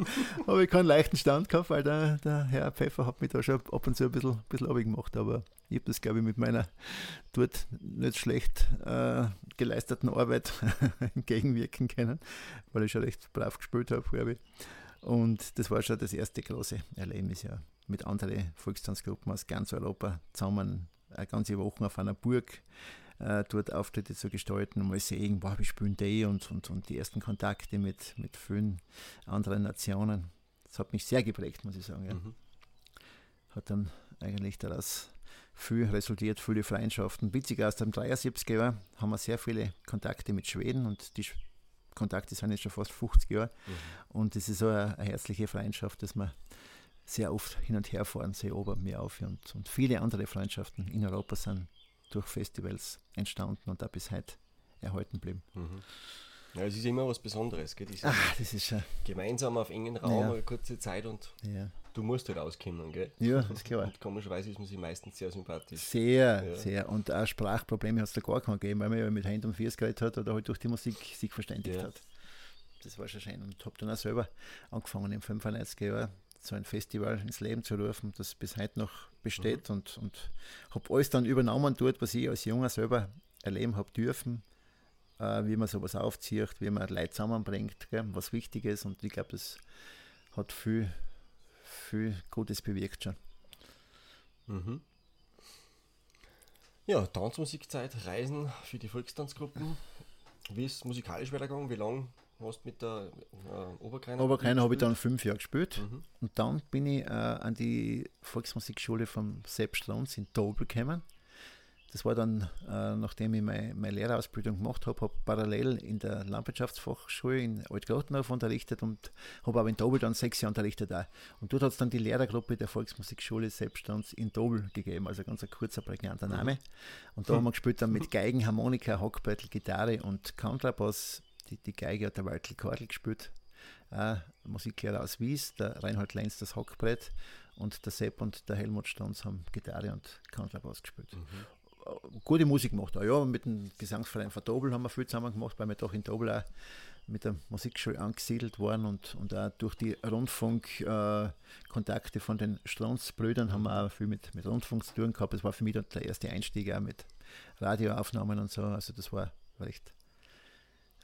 S2: habe ich keinen leichten Stand gehabt, weil der, der Herr Pfeffer hat mich da schon ab und zu ein bisschen, ein bisschen gemacht. Aber ich habe das, glaube ich, mit meiner dort nicht schlecht äh, geleisteten Arbeit entgegenwirken können, weil ich schon recht brav gespielt habe, glaube ich. Und das war schon das erste große Erlebnis, ja. Mit anderen Volkstanzgruppen aus ganz Europa zusammen eine ganze Woche auf einer Burg äh, dort Auftritte zu gestalten, mal sehen, boah, wir spielen die und, und, und die ersten Kontakte mit, mit vielen anderen Nationen. Das hat mich sehr geprägt, muss ich sagen. Ja. Mhm. Hat dann eigentlich daraus viel resultiert, viele Freundschaften. Witzig, aus dem 73er Jahr haben wir sehr viele Kontakte mit Schweden und die Kontakte sind jetzt schon fast 50 Jahre. Mhm. Und es ist so eine, eine, herzliche Freundschaft, dass wir sehr oft hin und her fahren, sehr ober mir auf. Und, und viele andere Freundschaften in Europa sind durch Festivals entstanden und da bis heute erhalten bleiben.
S1: Mhm. Ja, es ist immer was Besonderes, gell? Das
S2: Ach, das ist schon.
S1: Gemeinsam auf engen Raum,
S2: ja.
S1: eine kurze Zeit und
S2: ja.
S1: du musst halt rauskommen, gell?
S2: Ja, das ist klar.
S1: Und komischerweise ist man sich meistens sehr sympathisch.
S2: Sehr, ja. sehr. Und auch Sprachprobleme hat es da gar keinen gegeben, weil man ja mit Hand und Fuß geredet hat oder halt durch die Musik sich verständigt ja. hat. Das war schon schön. Und habe dann auch selber angefangen im 95er Jahr so ein Festival ins Leben zu rufen, das bis heute noch besteht mhm. und, und habe alles dann übernommen dort, was ich als Junger selber erleben habe dürfen, wie man sowas aufzieht, wie man Leute zusammenbringt, gell, was wichtig ist und ich glaube, das hat viel, viel Gutes bewirkt schon.
S1: Mhm. Ja, Tanzmusikzeit, Reisen für die Volkstanzgruppen. Wie ist musikalisch weitergegangen? Wie lange hast mit der äh, Oberkreiner?
S2: Oberkreiner habe ich dann fünf Jahre gespielt. Mhm. Und dann bin ich äh, an die Volksmusikschule vom Sepp Strunz in Dobel gekommen. Das war dann, äh, nachdem ich meine, meine Lehrerausbildung gemacht habe, habe parallel in der Landwirtschaftsfachschule in Altgartenhof unterrichtet und habe aber in Dobel dann sechs Jahre unterrichtet auch. Und dort hat es dann die Lehrergruppe der Volksmusikschule Selbststands in Dobel gegeben, also ganz ein kurzer, prägnanter mhm. Name. Und da haben wir gespielt dann mit Geigen, Harmonika, Hockbrettel, Gitarre und Kontrabass die, die Geige hat der Waltel Kordel gespielt, äh, Musiklehrer aus Wies, der Reinhold Lenz das Hockbrett und der Sepp und der Helmut Stons haben Gitarre und Kontrabass gespielt. Mhm. Gute Musik gemacht, auch, ja, mit dem Gesangsverein von Dobel haben wir viel zusammen gemacht, weil wir doch in Dobel auch mit der Musikschule angesiedelt waren und, und auch durch die Rundfunkkontakte äh, von den Strunz-Brüdern haben wir auch viel mit, mit Rundfunk zu tun gehabt. Das war für mich dann der erste Einstieg auch mit Radioaufnahmen und so. Also das war recht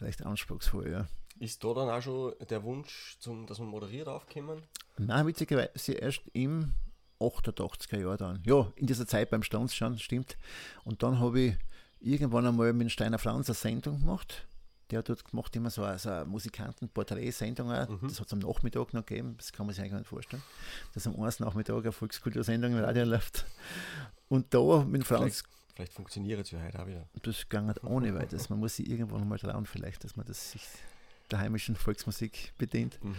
S2: recht anspruchsvoll, ja.
S1: Ist da dann auch schon der Wunsch, zum, dass man moderiert aufkommen?
S2: Nein, witzigerweise erst im 88er Jahr dann. Ja, in dieser Zeit beim Stanz schon, stimmt. Und dann habe ich irgendwann einmal mit Steiner Franz eine Sendung gemacht. Der hat dort gemacht immer so eine, so eine Musikanten-Porträt-Sendung. Mhm. Das hat es am Nachmittag noch gegeben, das kann man sich eigentlich nicht vorstellen. Dass am 1. Nachmittag eine Volkskultursendung im Radio läuft. Und da mit Franz.
S1: Vielleicht Vielleicht funktioniert es ja heute auch wieder.
S2: Das ging nicht ohne weiteres. Man muss sich irgendwann mal trauen, vielleicht, dass man das sich der heimischen Volksmusik bedient. Mhm.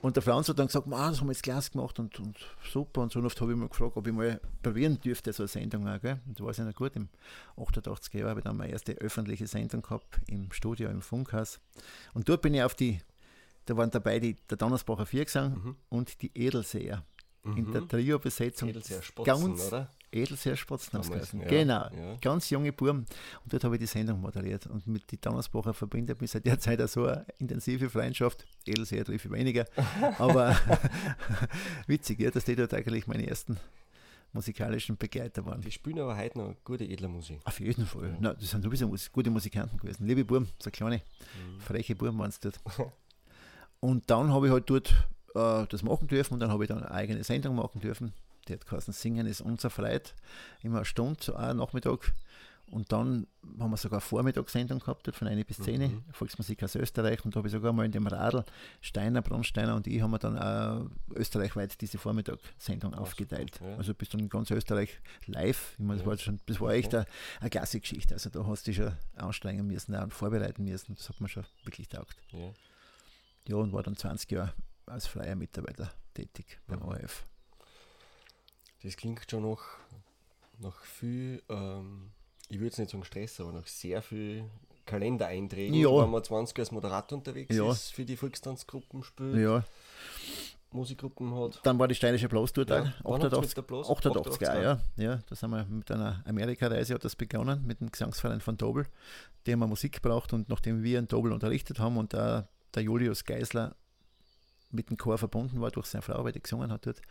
S2: Und der Franz hat dann gesagt, das haben wir jetzt Glas gemacht und, und super. Und so oft habe ich mal gefragt, ob ich mal probieren dürfte, so eine Sendung auch. Gell? Und da war es ja noch gut, im 88 Jahr habe ich dann meine erste öffentliche Sendung gehabt, im Studio, im Funkhaus. Und dort bin ich auf die, da waren dabei die, der Donnersbacher Viergesang mhm. und die Edelseher. Mhm. In der Trio-Besetzung.
S1: Edelseher Spotzen,
S2: ganz,
S1: oder?
S2: Edelseher Spotzen ja, Genau, ja. ganz junge Buben. Und dort habe ich die Sendung moderiert. Und mit die Donnersbacher verbindet mich seit der Zeit auch so eine intensive Freundschaft. Edelseher treffe ich weniger. Aber witzig, ja, dass die dort eigentlich meine ersten musikalischen Begleiter waren.
S1: Die spielen aber heute noch gute edle Musik.
S2: Auf jeden Fall. Ja. Na, das sind sowieso gute Musikanten gewesen. Liebe Buben, so kleine, mhm. freche Buben waren es dort. und dann habe ich halt dort äh, das machen dürfen und dann habe ich dann eine eigene Sendung machen dürfen die hat geheißen, Singen ist unser Freit, immer eine Stunde, auch Nachmittag. Und dann haben wir sogar Vormittagssendung gehabt, von 1 bis 10, mhm. Volksmusik aus Österreich. Und da habe ich sogar mal in dem Radl, Steiner, Bronsteiner und ich haben wir dann auch österreichweit diese Vormittagssendung aufgeteilt. Ja. Also bis dann in ganz Österreich live. Ich meine, das, ja. war schon, das war echt eine, eine klasse Geschichte. Also da hast du dich schon anstrengen müssen und vorbereiten müssen. Das hat man schon wirklich taugt. Ja. ja, und war dann 20 Jahre als freier Mitarbeiter tätig beim mhm. ORF.
S1: Das klingt schon noch, noch viel, ähm, ich würde es nicht sagen Stress, aber noch sehr viel Kalendereinträge, ja. wenn man 20 als Moderator unterwegs ja. ist, für die Volkstanzgruppen spielt.
S2: Ja.
S1: Musikgruppen hat.
S2: Dann war die steirische Blas dort ja, 88, 88, 88, ja. ja. Da sind wir mit einer Amerikareise hat das begonnen, mit dem Gesangsverein von Dobel. Die haben wir Musik gebraucht und nachdem wir in Dobel unterrichtet haben und da der Julius Geisler mit dem Chor verbunden war durch seine Frau, weil die gesungen hat dort.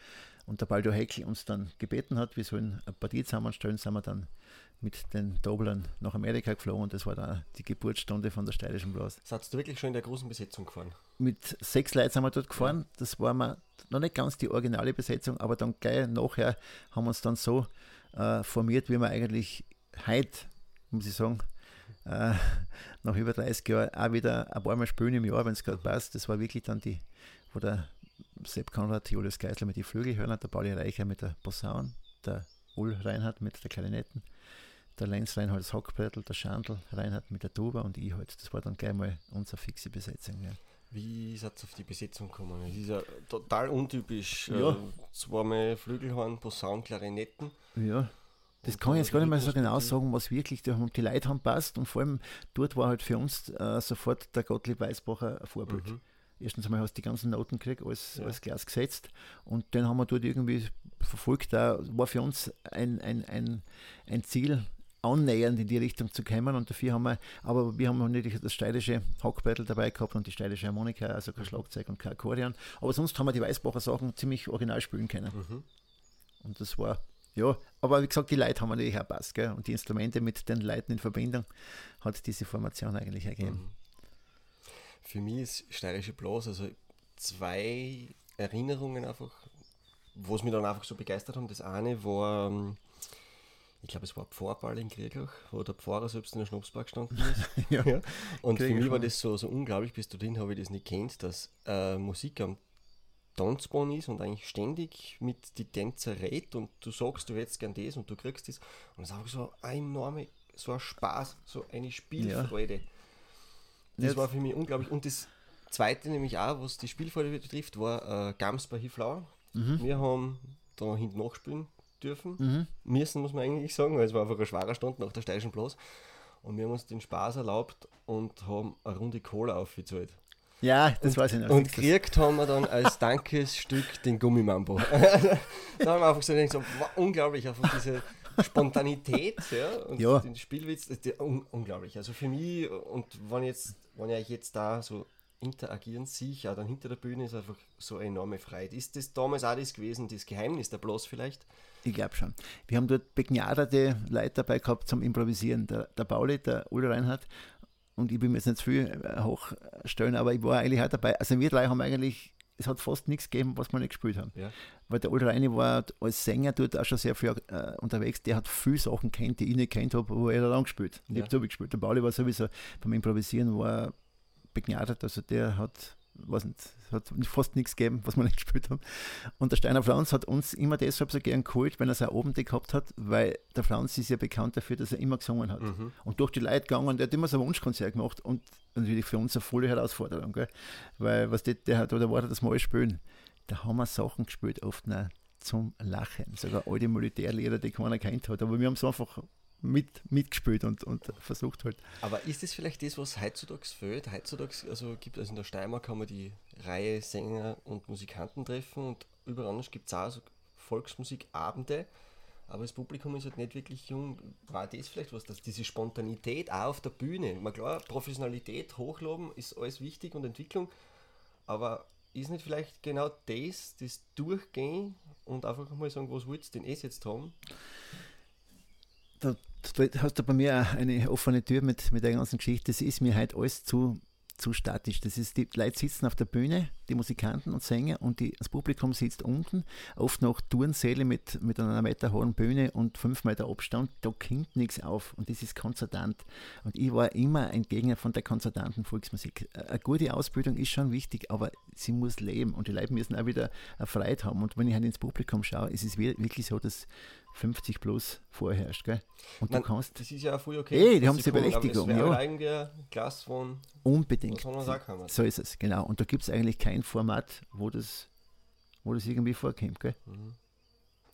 S2: Und der Baldo Heckel uns dann gebeten hat, wir sollen eine Partie zusammenstellen, sind wir dann mit den Doblern nach Amerika geflogen und das war dann die Geburtsstunde von der Steirischen Blas.
S1: Seid du wirklich schon in der großen Besetzung gefahren?
S2: Mit sechs Leuten sind wir dort gefahren. Das war mal noch nicht ganz die originale Besetzung, aber dann gleich nachher haben wir uns dann so äh, formiert, wie wir eigentlich heute, muss ich sagen, äh, nach über 30 Jahren auch wieder ein paar Mal spielen im Jahr, wenn es gerade passt. Das war wirklich dann die wo der Sepp Konrad, Julius Geisler mit den Flügelhörnern, der Pauli Reicher mit der Posaun, der Ull Reinhardt mit der Klarinetten, der Lenz Reinhardt das Hockbrettel, der Schandl Reinhardt mit der Tuba und ich halt. Das war dann gleich mal unsere fixe Besetzung. Ja.
S1: Wie ist es auf die Besetzung gekommen? Es ist ja total untypisch. Ja. Äh, zweimal Flügelhorn, Posaun, Klarinetten.
S2: Ja. Das kann ich jetzt gar nicht mehr so genau sagen, was wirklich die, die Leute haben passt und vor allem dort war halt für uns äh, sofort der Gottlieb Weißbacher ein Vorbild. Mhm erstens einmal hast du die ganzen Noten gekriegt, alles, ja. alles Glas gesetzt und den haben wir dort irgendwie verfolgt. Da war für uns ein, ein, ein, ein Ziel, annähernd in die Richtung zu kommen und dafür haben wir, aber wir haben natürlich das steirische Hackbattle dabei gehabt und die steirische Harmonika, also kein Schlagzeug und kein Akkordeon, aber sonst haben wir die Weißbacher Sachen ziemlich original spielen können. Mhm. Und das war, ja, aber wie gesagt, die Leute haben natürlich auch passt, gell? und die Instrumente mit den Leuten in Verbindung hat diese Formation eigentlich ergeben. Mhm
S1: für mich ist Steirische Blas, also zwei Erinnerungen einfach, wo es mich dann einfach so begeistert haben. Das eine war, ähm, ich glaube, es war Pfarrball in Kriegach, wo der Pfarrer selbst in der Schnapsbar gestanden ist. ja. ja. Und Kriegach für mich war das so, so unglaublich, bis dahin habe ich das nicht kennt, dass äh, Musik am Tanzbahn ist und eigentlich ständig mit die Tänzer redet und du sagst, du hättest gern das und du kriegst das. Und es ist einfach so ein enorme, so ein Spaß, so eine Spielfreude. Ja. Das war für mich unglaublich. Und das zweite, nämlich auch, was die Spielfreude betrifft, war äh, Gams bei Hiflauer. Mhm. Wir haben da hinten nachspielen dürfen. Mhm. Müssen, muss man eigentlich sagen, weil es war einfach ein schwerer Stand nach der steirischen Platz. Und wir haben uns den Spaß erlaubt und haben eine Runde Cola aufgezahlt.
S2: Ja, das
S1: und,
S2: weiß ich noch.
S1: Und gekriegt haben wir dann als Dankesstück den Gummimambo. da haben wir einfach so gedacht, so, wow, unglaublich, einfach diese Spontanität ja, und ja. den Spielwitz, das un unglaublich. Also für mich, und wenn, jetzt, wenn ich jetzt da so interagieren sehe, auch dann hinter der Bühne ist einfach so eine enorme Freiheit. Ist das damals auch das gewesen, das Geheimnis der Bloß vielleicht?
S2: Ich glaube schon. Wir haben dort begnadete Leute dabei gehabt zum Improvisieren. Der, der Pauli, der Ulle Reinhardt und ich will mir jetzt nicht viel äh, hochstellen, aber ich war eigentlich auch dabei. Also wir drei haben eigentlich es hat fast nichts gegeben, was wir nicht gespielt haben. Ja. Weil der Reine war als Sänger dort auch schon sehr viel äh, unterwegs. Der hat viele Sachen kennt, die ich nicht kennt habe, wo er lang gespielt. Ich ja. habe gespielt. Der Pauli war sowieso beim Improvisieren war begnadet. Also der hat was nicht, hat fast nichts gegeben, was wir nicht gespielt haben. Und der Steiner Franz hat uns immer deshalb so gern geholt, wenn er es auch oben gehabt hat, weil der Franz ist ja bekannt dafür, dass er immer gesungen hat. Mhm. Und durch die Leute gegangen, der hat immer so ein Wunschkonzert gemacht und natürlich für uns eine volle Herausforderung, gell? weil was der, der hat, oder war das mal spielen, da haben wir Sachen gespielt, oft noch zum Lachen. Sogar alte Militärlehrer, die keiner kennt hat. Aber wir haben es einfach mit, mitgespielt und, und versucht halt.
S1: Aber ist das vielleicht das, was heutzutage fehlt? Heutzutage, also gibt also in der Steiermark kann man die Reihe Sänger und Musikanten treffen und überall gibt es auch so Volksmusikabende, aber das Publikum ist halt nicht wirklich jung. War das vielleicht was, dass diese Spontanität auch auf der Bühne, mal klar, Professionalität hochloben ist alles wichtig und Entwicklung, aber ist nicht vielleicht genau das, das Durchgehen und einfach mal sagen, was willst du denn eh jetzt haben?
S2: Da, da hast du bei mir eine offene Tür mit, mit der ganzen Geschichte. Das ist mir halt alles zu zu statisch. Das ist, die Leute sitzen auf der Bühne, die Musikanten und Sänger, und die, das Publikum sitzt unten, oft noch Turnsäle mit, mit einer Meter hohen Bühne und fünf Meter Abstand. Da kommt nichts auf und das ist konzertant. Und ich war immer ein Gegner von der konzertanten Volksmusik. Eine gute Ausbildung ist schon wichtig, aber sie muss leben und die Leute müssen auch wieder eine Freiheit haben. Und wenn ich halt ins Publikum schaue, ist es wirklich so, dass 50 plus vorherrscht. Gell?
S1: Und Nein, du kannst. Das ist ja voll okay.
S2: Ey, die haben sie Berechtigung.
S1: Ja. eigentlich Glas von.
S2: Unbedingt. So ist es, genau. Und da gibt es eigentlich kein Format, wo das, wo das irgendwie vorkommt. Gell? Mhm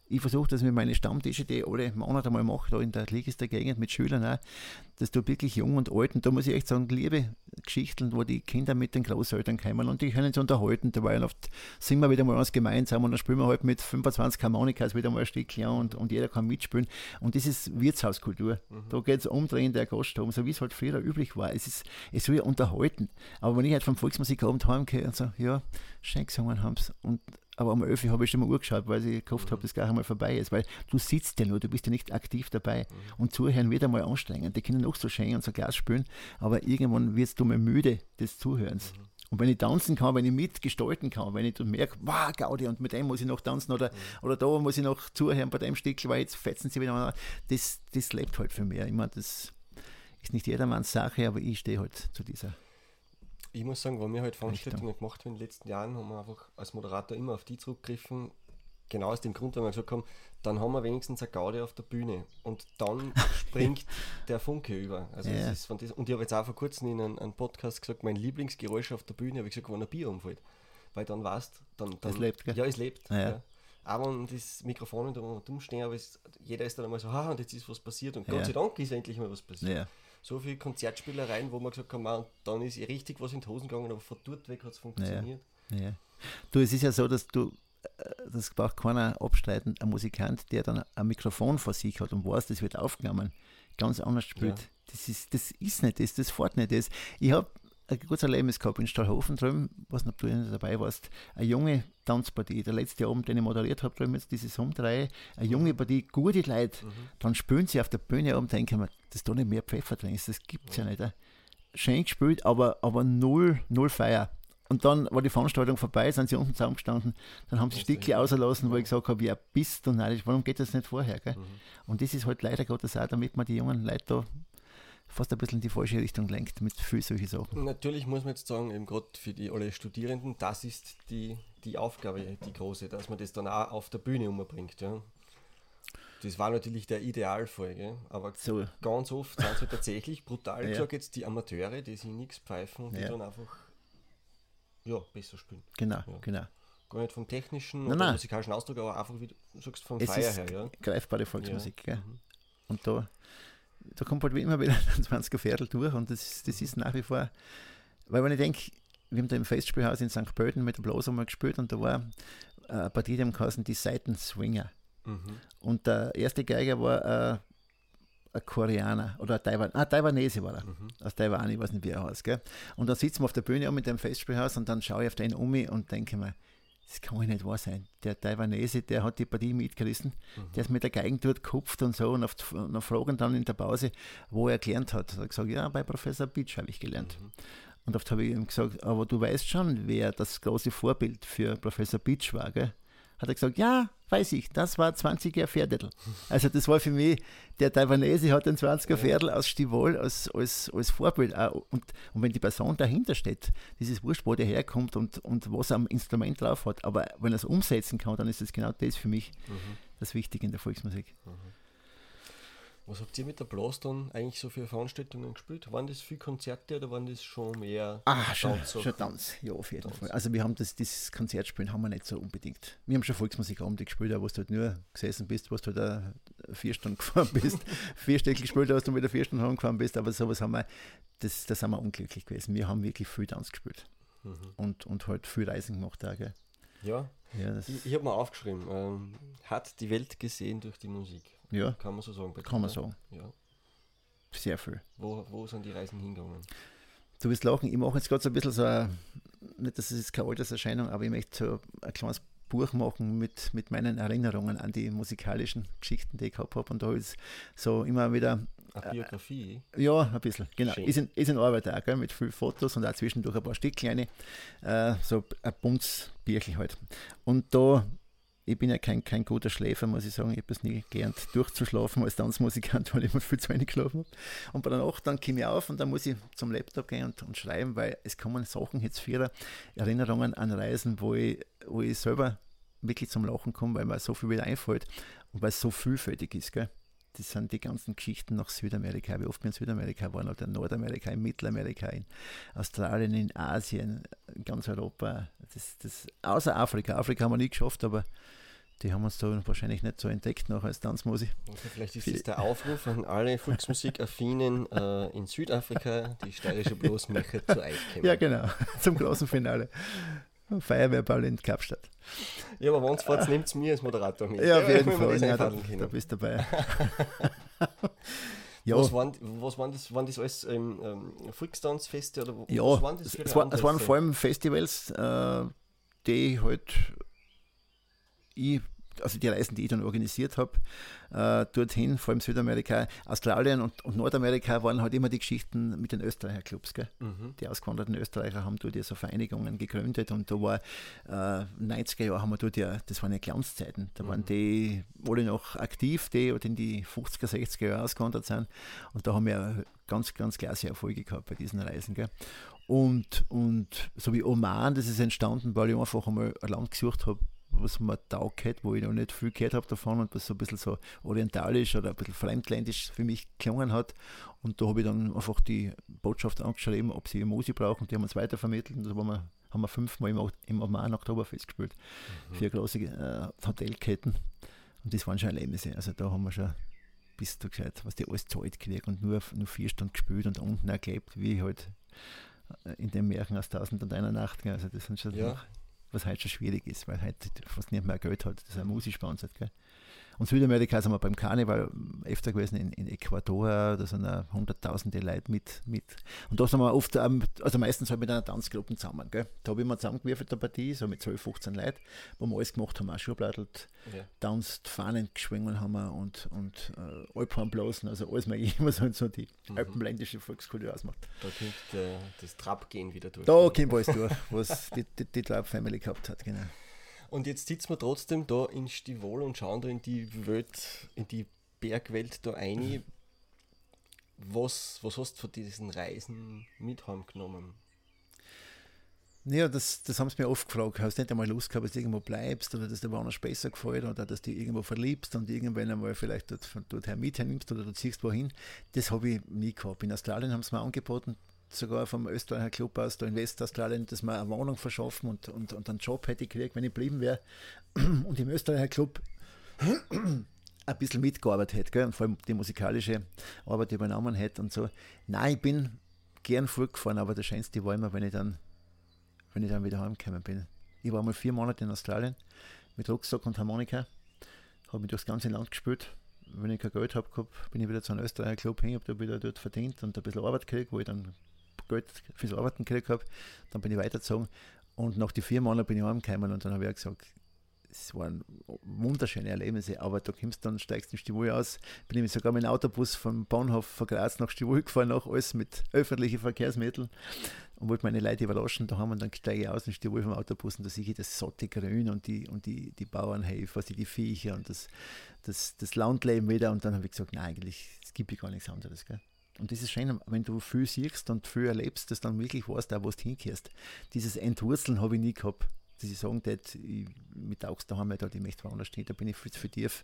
S2: ich versuche das mit meinen Stammtische, die ich alle Monate mal mache, da in der Liegis der Gegend mit Schülern auch, dass du wirklich jung und alt, und da muss ich echt sagen, liebe Geschichten, wo die Kinder mit den Großeltern kommen und die können sich unterhalten, dabei oft singen wir wieder mal was gemeinsam und dann spielen wir halt mit 25 Harmonikas wieder mal ein Stückchen und, und jeder kann mitspielen und das ist Wirtshauskultur. Mhm. Da geht es umdrehen der Gaststrom, so wie es halt früher üblich war. Es, ist, es soll ja unterhalten, aber wenn ich halt vom Volksmusikabend heimgehe und so, ja, schön gesungen haben und aber 11 Uhr habe ich schon mal Uhr geschaut, weil ich gehofft mhm. habe, dass gar einmal vorbei ist. Weil du sitzt ja nur, du bist ja nicht aktiv dabei. Mhm. Und zuhören wird einmal anstrengend. Die können auch so schön und so Glas spielen, aber irgendwann wirst du mal müde des Zuhörens. Mhm. Und wenn ich tanzen kann, wenn ich mitgestalten kann, wenn ich merke, wow, Gaudi, und mit dem muss ich noch tanzen oder, mhm. oder da muss ich noch zuhören bei dem Stück, weil jetzt fetzen sie wieder an, das, das lebt halt für mich. Ich meine, das ist nicht jedermanns Sache, aber ich stehe halt zu dieser
S1: ich muss sagen, wenn wir halt Veranstaltungen gemacht haben in den letzten Jahren, haben wir einfach als Moderator immer auf die zurückgegriffen. Genau aus dem Grund, weil wir gesagt haben, dann haben wir wenigstens eine Gaude auf der Bühne und dann springt der Funke über. Also ja. das das, und ich habe jetzt auch vor kurzem in einem, einem, Podcast gesagt, mein Lieblingsgeräusch auf der Bühne, habe ich gesagt, wenn ein Bier umfällt. Weil dann weißt dann, dann
S2: es lebt, gell?
S1: Ja, es lebt. Ja. ja. Aber wenn das Mikrofon da dumm stehen, aber es, jeder ist dann einmal so, haha, und jetzt ist was passiert und Gott sei Dank ist endlich mal was passiert so viele Konzertspielereien, wo man gesagt hat, man, dann ist eh richtig was in die Hosen gegangen, aber von dort weg hat es funktioniert.
S2: Ja, ja. Du, es ist ja so, dass du, äh, das braucht keiner abstreiten, ein Musikant, der dann ein Mikrofon vor sich hat und weiß, das wird aufgenommen, ganz anders spielt. Ja. Das, ist, das ist nicht das, das fährt nicht das. Ich habe ein gutes Erlebnis gehabt in Stahlhofen drüben, was noch du dabei warst, eine junge Tanzpartie, der letzte Abend, den ich moderiert habe, drüben jetzt diese Sommerreihe, eine junge Partie, gute Leute, mhm. dann spielen sie auf der Bühne und denken mir, dass da nicht mehr Pfeffer drin ist, das gibt es ja. ja nicht. Schön gespielt, aber, aber null, null Feier. Und dann war die Veranstaltung vorbei, sind sie unten zusammengestanden, dann haben sie Stücke ausgelassen, wo ich gesagt habe, ja, bist du neidisch, warum geht das nicht vorher? Gell? Mhm. Und das ist halt leider Gottes auch, damit man die jungen Leute da fast ein bisschen in die falsche Richtung lenkt mit viel solche Sachen.
S1: Natürlich muss man jetzt sagen, eben gerade für die alle Studierenden, das ist die, die Aufgabe, die große, dass man das dann auch auf der Bühne umbringt. Ja. Das war natürlich der Idealfall, gell? aber so. ganz oft sind es halt tatsächlich, brutal ja. gesagt, jetzt die Amateure, die sich nichts pfeifen und die ja. dann einfach ja, besser spielen.
S2: Genau, ja. genau.
S1: Gar nicht vom technischen nein, oder nein. musikalischen Ausdruck, aber einfach, wie du sagst, vom es Feier her. Ja.
S2: Greifbare Volksmusik. Ja. Mhm. Und da da kommt halt immer wieder ein 20er Viertel durch und das, das ist nach wie vor, weil wenn ich denke, wir haben da im Festspielhaus in St. Pölten mit der Blos einmal gespielt und da war eine Partie, die haben geheißen, die Seitenswinger. Mhm. Und der erste Geiger war äh, ein Koreaner oder ein Taiwan, ah, Taiwanese war er, mhm. aus Taiwan, ich weiß nicht, wie er heißt. Gell? Und dann sitzen wir auf der Bühne mit dem Festspielhaus und dann schaue ich auf den um und denke mir, das kann ja nicht wahr sein. Der Taiwanese, der hat die Partie mitgerissen, mhm. der ist mit der Geigen dort gekupft und so und auf, auf Fragen dann in der Pause, wo er gelernt hat. Er hat gesagt, ja, bei Professor Bitsch habe ich gelernt. Mhm. Und oft habe ich ihm gesagt, aber du weißt schon, wer das große Vorbild für Professor Bitsch war, gell? Hat er gesagt, ja, weiß ich, das war 20er Pferdedel. Also das war für mich, der Taiwanese hat den 20er Pferdel aus Stivol als, als, als Vorbild. Und, und wenn die Person dahinter steht, dieses Wurscht, wo der herkommt und, und was am Instrument drauf hat, aber wenn er es umsetzen kann, dann ist das genau das für mich mhm. das Wichtige in der Volksmusik. Mhm.
S1: Was habt ihr mit der Blast dann eigentlich so für Veranstaltungen gespielt? Waren das viele Konzerte oder waren das schon mehr
S2: Ah, schon, schon Tanz, ja, auf jeden Tanz. Fall. Also wir haben das, das Konzertspielen haben wir nicht so unbedingt. Wir haben schon Volksmusikabende gespielt, wo du halt nur gesessen bist, wo du halt vier Stunden gefahren bist, vier Stücke gespielt hast und wieder vier Stunden heimgefahren bist, aber sowas haben wir, das, das haben wir unglücklich gewesen. Wir haben wirklich viel Tanz gespielt mhm. und, und halt viel Reisen gemacht auch, gell?
S1: Ja, ja ich, ich habe mal aufgeschrieben, ähm, hat die Welt gesehen durch die Musik.
S2: Ja.
S1: Kann man so sagen.
S2: Kann man sagen.
S1: Ja.
S2: Sehr viel.
S1: Wo, wo sind die Reisen hingegangen?
S2: Du wirst lachen, ich mache jetzt gerade so ein bisschen so, ein, nicht, dass es jetzt keine Alterserscheinung, aber ich möchte so ein kleines Buch machen mit, mit meinen Erinnerungen an die musikalischen Geschichten, die ich gehabt habe. Und da ist so immer wieder.
S1: Eine Biografie?
S2: Äh, ja, ein bisschen, genau. Ist in, ist in Arbeit auch, gell, mit vielen Fotos und auch zwischendurch ein paar Stück kleine. Äh, so ein buntes Bierchen halt. Und da ich bin ja kein, kein guter Schläfer, muss ich sagen. Ich habe es nie gelernt, durchzuschlafen als Tanzmusikant, weil ich immer viel zu wenig geschlafen habe. Und bei der Nacht dann komme ich auf und dann muss ich zum Laptop gehen und, und schreiben, weil es kommen Sachen jetzt für Erinnerungen an Reisen, wo ich, wo ich selber wirklich zum Lachen komme, weil mir so viel wieder einfällt und weil es so vielfältig ist. Gell? Das sind die ganzen Geschichten nach Südamerika, wie oft wir in Südamerika waren, oder in Nordamerika, in Mittelamerika, in Australien, in Asien, in ganz Europa. Das, das, außer Afrika. Afrika haben wir nie geschafft, aber die haben uns da wahrscheinlich nicht so entdeckt noch als Tanzmusik.
S1: Also vielleicht ist das der Aufruf an alle Volksmusikaffinen äh, in Südafrika, die steirische Bloßmacher zu kommen.
S2: Ja, genau, zum großen Finale. Feuerwehrball in Kapstadt.
S1: Ja, aber wenn es nehmt es mir als Moderator mit.
S2: Ja, auf jeden Fall. Ja, da, da bist du dabei.
S1: ja. Was waren, was waren das? Waren das alles ähm, ähm, Volkstanzfeste? Oder
S2: ja, was waren das es, war, es waren vor allem Festivals, äh, die halt ich also die Reisen, die ich dann organisiert habe, äh, dorthin, vor allem Südamerika, Australien und, und, Nordamerika, waren halt immer die Geschichten mit den Österreicher Clubs. Mhm. Die ausgewanderten Österreicher haben dort ja so Vereinigungen gegründet und da war äh, 90er Jahre haben wir dort ja, das waren ja Glanzzeiten. Da mhm. waren die alle noch aktiv, die in die 50er, 60er Jahre ausgewandert sind und da haben wir ganz, ganz klasse Erfolge gehabt bei diesen Reisen. Gell? Und, und so wie Oman, das ist entstanden, weil ich einfach einmal ein Land gesucht habe, was mir taugt hat, wo ich noch nicht viel gehört habe davon und was so ein bisschen so orientalisch oder ein bisschen fremdländisch für mich gelungen hat. Und da habe ich dann einfach die Botschaft angeschrieben, ob sie Musik brauchen und die haben uns weitervermittelt. Und da haben wir, haben wir fünfmal im, im Oman Oktoberfest gespielt. Mhm. Vier große äh, Hotelketten. Und das waren schon Erlebnisse. Also da haben wir schon bis du gesagt, was die alles Zeit gekriegt und nur, nur vier Stunden gespielt und unten erlebt, wie halt äh, in dem Märchen aus Tausend und einer Nacht. Also das sind schon
S1: ja
S2: was halt schon schwierig ist, weil halt fast nicht mehr Geld hat, das er Musik sponsert. Gell? Und Südamerika sind wir beim Karneval öfter gewesen, in, in Ecuador, da sind hunderttausende Leute mit, mit. Und da sind wir oft, also meistens halt mit einer Tanzgruppe zusammen. Gell? Da habe ich mir zusammengewürfelt, eine Partie, so mit 12, 15 Leuten, wo wir alles gemacht haben, auch Schuhblattelt, ja. tanzt, Fahnen geschwungen haben wir und, und äh, Alphorn blasen, also alles mögliche, was halt so die mhm. alpenländische Volkskultur ausmacht.
S1: Da kommt äh, das Trap-Gehen wieder durch.
S2: Da kommt alles durch, was die, die, die Trap-Family gehabt hat, genau.
S1: Und jetzt sitzen wir trotzdem da in Stivol und schauen da in die Welt, in die Bergwelt da ein. Was, was hast du von diesen Reisen mit heimgenommen?
S2: Ja, das, das haben sie mir oft gefragt. Hast du nicht einmal Lust gehabt, dass du irgendwo bleibst oder dass dir woanders besser gefällt oder dass du dich irgendwo verliebst und irgendwann einmal vielleicht dort, von dort her mitnimmst oder du ziehst wohin? Das habe ich nie gehabt. In Australien haben sie mir angeboten, sogar vom Österreicher Club aus da in Westaustralien, dass wir eine Wohnung verschaffen und, und, und einen Job hätte ich gekriegt, wenn ich blieben wäre. Und im Österreicher Club ein bisschen mitgearbeitet hätte, gell? und vor allem die musikalische Arbeit übernommen hätte und so. Nein, ich bin gern fortgefahren, aber das Schönste war immer, wenn ich dann, wenn ich dann wieder heimgekommen bin. Ich war mal vier Monate in Australien mit Rucksack und Harmonika, habe mich durchs ganze Land gespielt. Wenn ich kein Geld habe bin ich wieder zu einem Österreicher Club hin, habe da wieder dort verdient und ein bisschen Arbeit gekriegt, wo ich dann Geld fürs Arbeiten gekriegt habe. Dann bin ich weitergezogen und nach den vier Monaten bin ich heimgekommen und dann habe ich gesagt, es waren wunderschöne Erlebnisse, aber da kommst du dann, steigst in Stivul aus. Bin ich sogar mit dem Autobus vom Bahnhof von Graz nach Stivul gefahren, nach alles mit öffentlichen Verkehrsmitteln und wollte meine Leute überraschen. Da haben wir dann steige ich aus in Stivul vom Autobus und da sehe ich das satte Grün und die, und die, die Bauernhäfer, die Viecher und das, das, das Landleben wieder. Und dann habe ich gesagt, nein, eigentlich es gibt ja gar nichts anderes. Gell? Und das ist schön, wenn du viel siehst und viel erlebst, dass dann wirklich weißt, da wo du hinkehrst. Dieses Entwurzeln habe ich nie gehabt dass ich sagen würde, ich, mit Augst daheim, da, ich möchte woanders stehen, da bin ich viel zu tief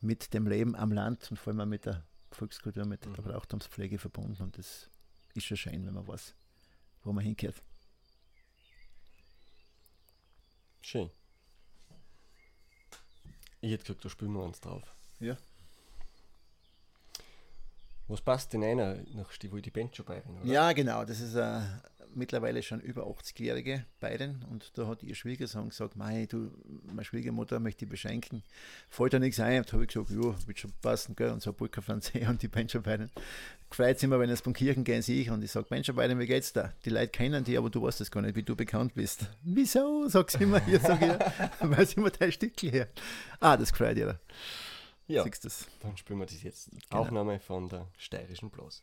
S2: mit dem Leben am Land und vor allem auch mit der Volkskultur, mit der mhm. Brauchtumspflege verbunden und das ist schon schön, wenn man weiß, wo man hinkehrt.
S1: Schön. Ich hätte gesagt, da spielen wir uns drauf.
S2: Ja.
S1: Was passt denn einer nach die schon bei? Oder?
S2: Ja, genau. Das ist ein, mittlerweile schon über 80-Jährige beiden und da hat ihr Schwiegersohn gesagt, Mei, du, meine Schwiegermutter möchte ich beschenken. Fällt da nichts ein? Und habe ich gesagt, ja, wird schon passen, gell? Und so Burka Franzé und die Bencherbeiden. Gefreut immer, wenn es von Kirchen gehen, sehe ich und ich sage, Bencherbeiden, wie geht's da? Die Leute kennen dich, aber du weißt das gar nicht, wie du bekannt bist. Wieso? Sag sie immer hier, sag ich, weil sie immer dein Stückchen her. Ah, das gefreut ihr.
S1: Ja, dann spielen wir das jetzt. Genau. Aufnahme von der steirischen Blas.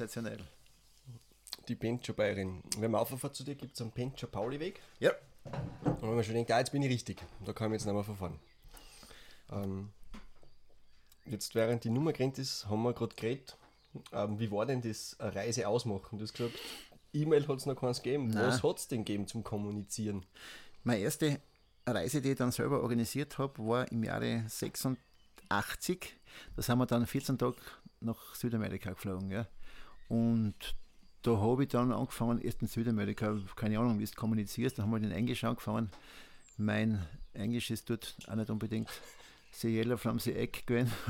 S2: Sensationell.
S1: Die Pencho Bayerin. Wenn man auffahren zu dir, gibt es einen Pencho Pauli-Weg.
S2: Ja.
S1: Und wenn man schon denkt, ah, jetzt bin ich richtig, da kann ich jetzt nicht mehr verfahren. Ähm, jetzt während die Nummer gerannt ist, haben wir gerade geredet, ähm, wie war denn das Reise ausmachen? Du hast gesagt, E-Mail hat es noch keins gegeben. Nein. Was hat es denn gegeben zum Kommunizieren?
S2: Meine erste Reise, die ich dann selber organisiert habe, war im Jahre 86. Da sind wir dann 14 Tage nach Südamerika geflogen. Ja. Und da habe ich dann angefangen, erst in Südamerika, keine Ahnung, wie du kommunizierst, da haben wir den Englisch angefangen. Mein Englisch ist dort auch nicht unbedingt sehr yellow from the egg gewesen.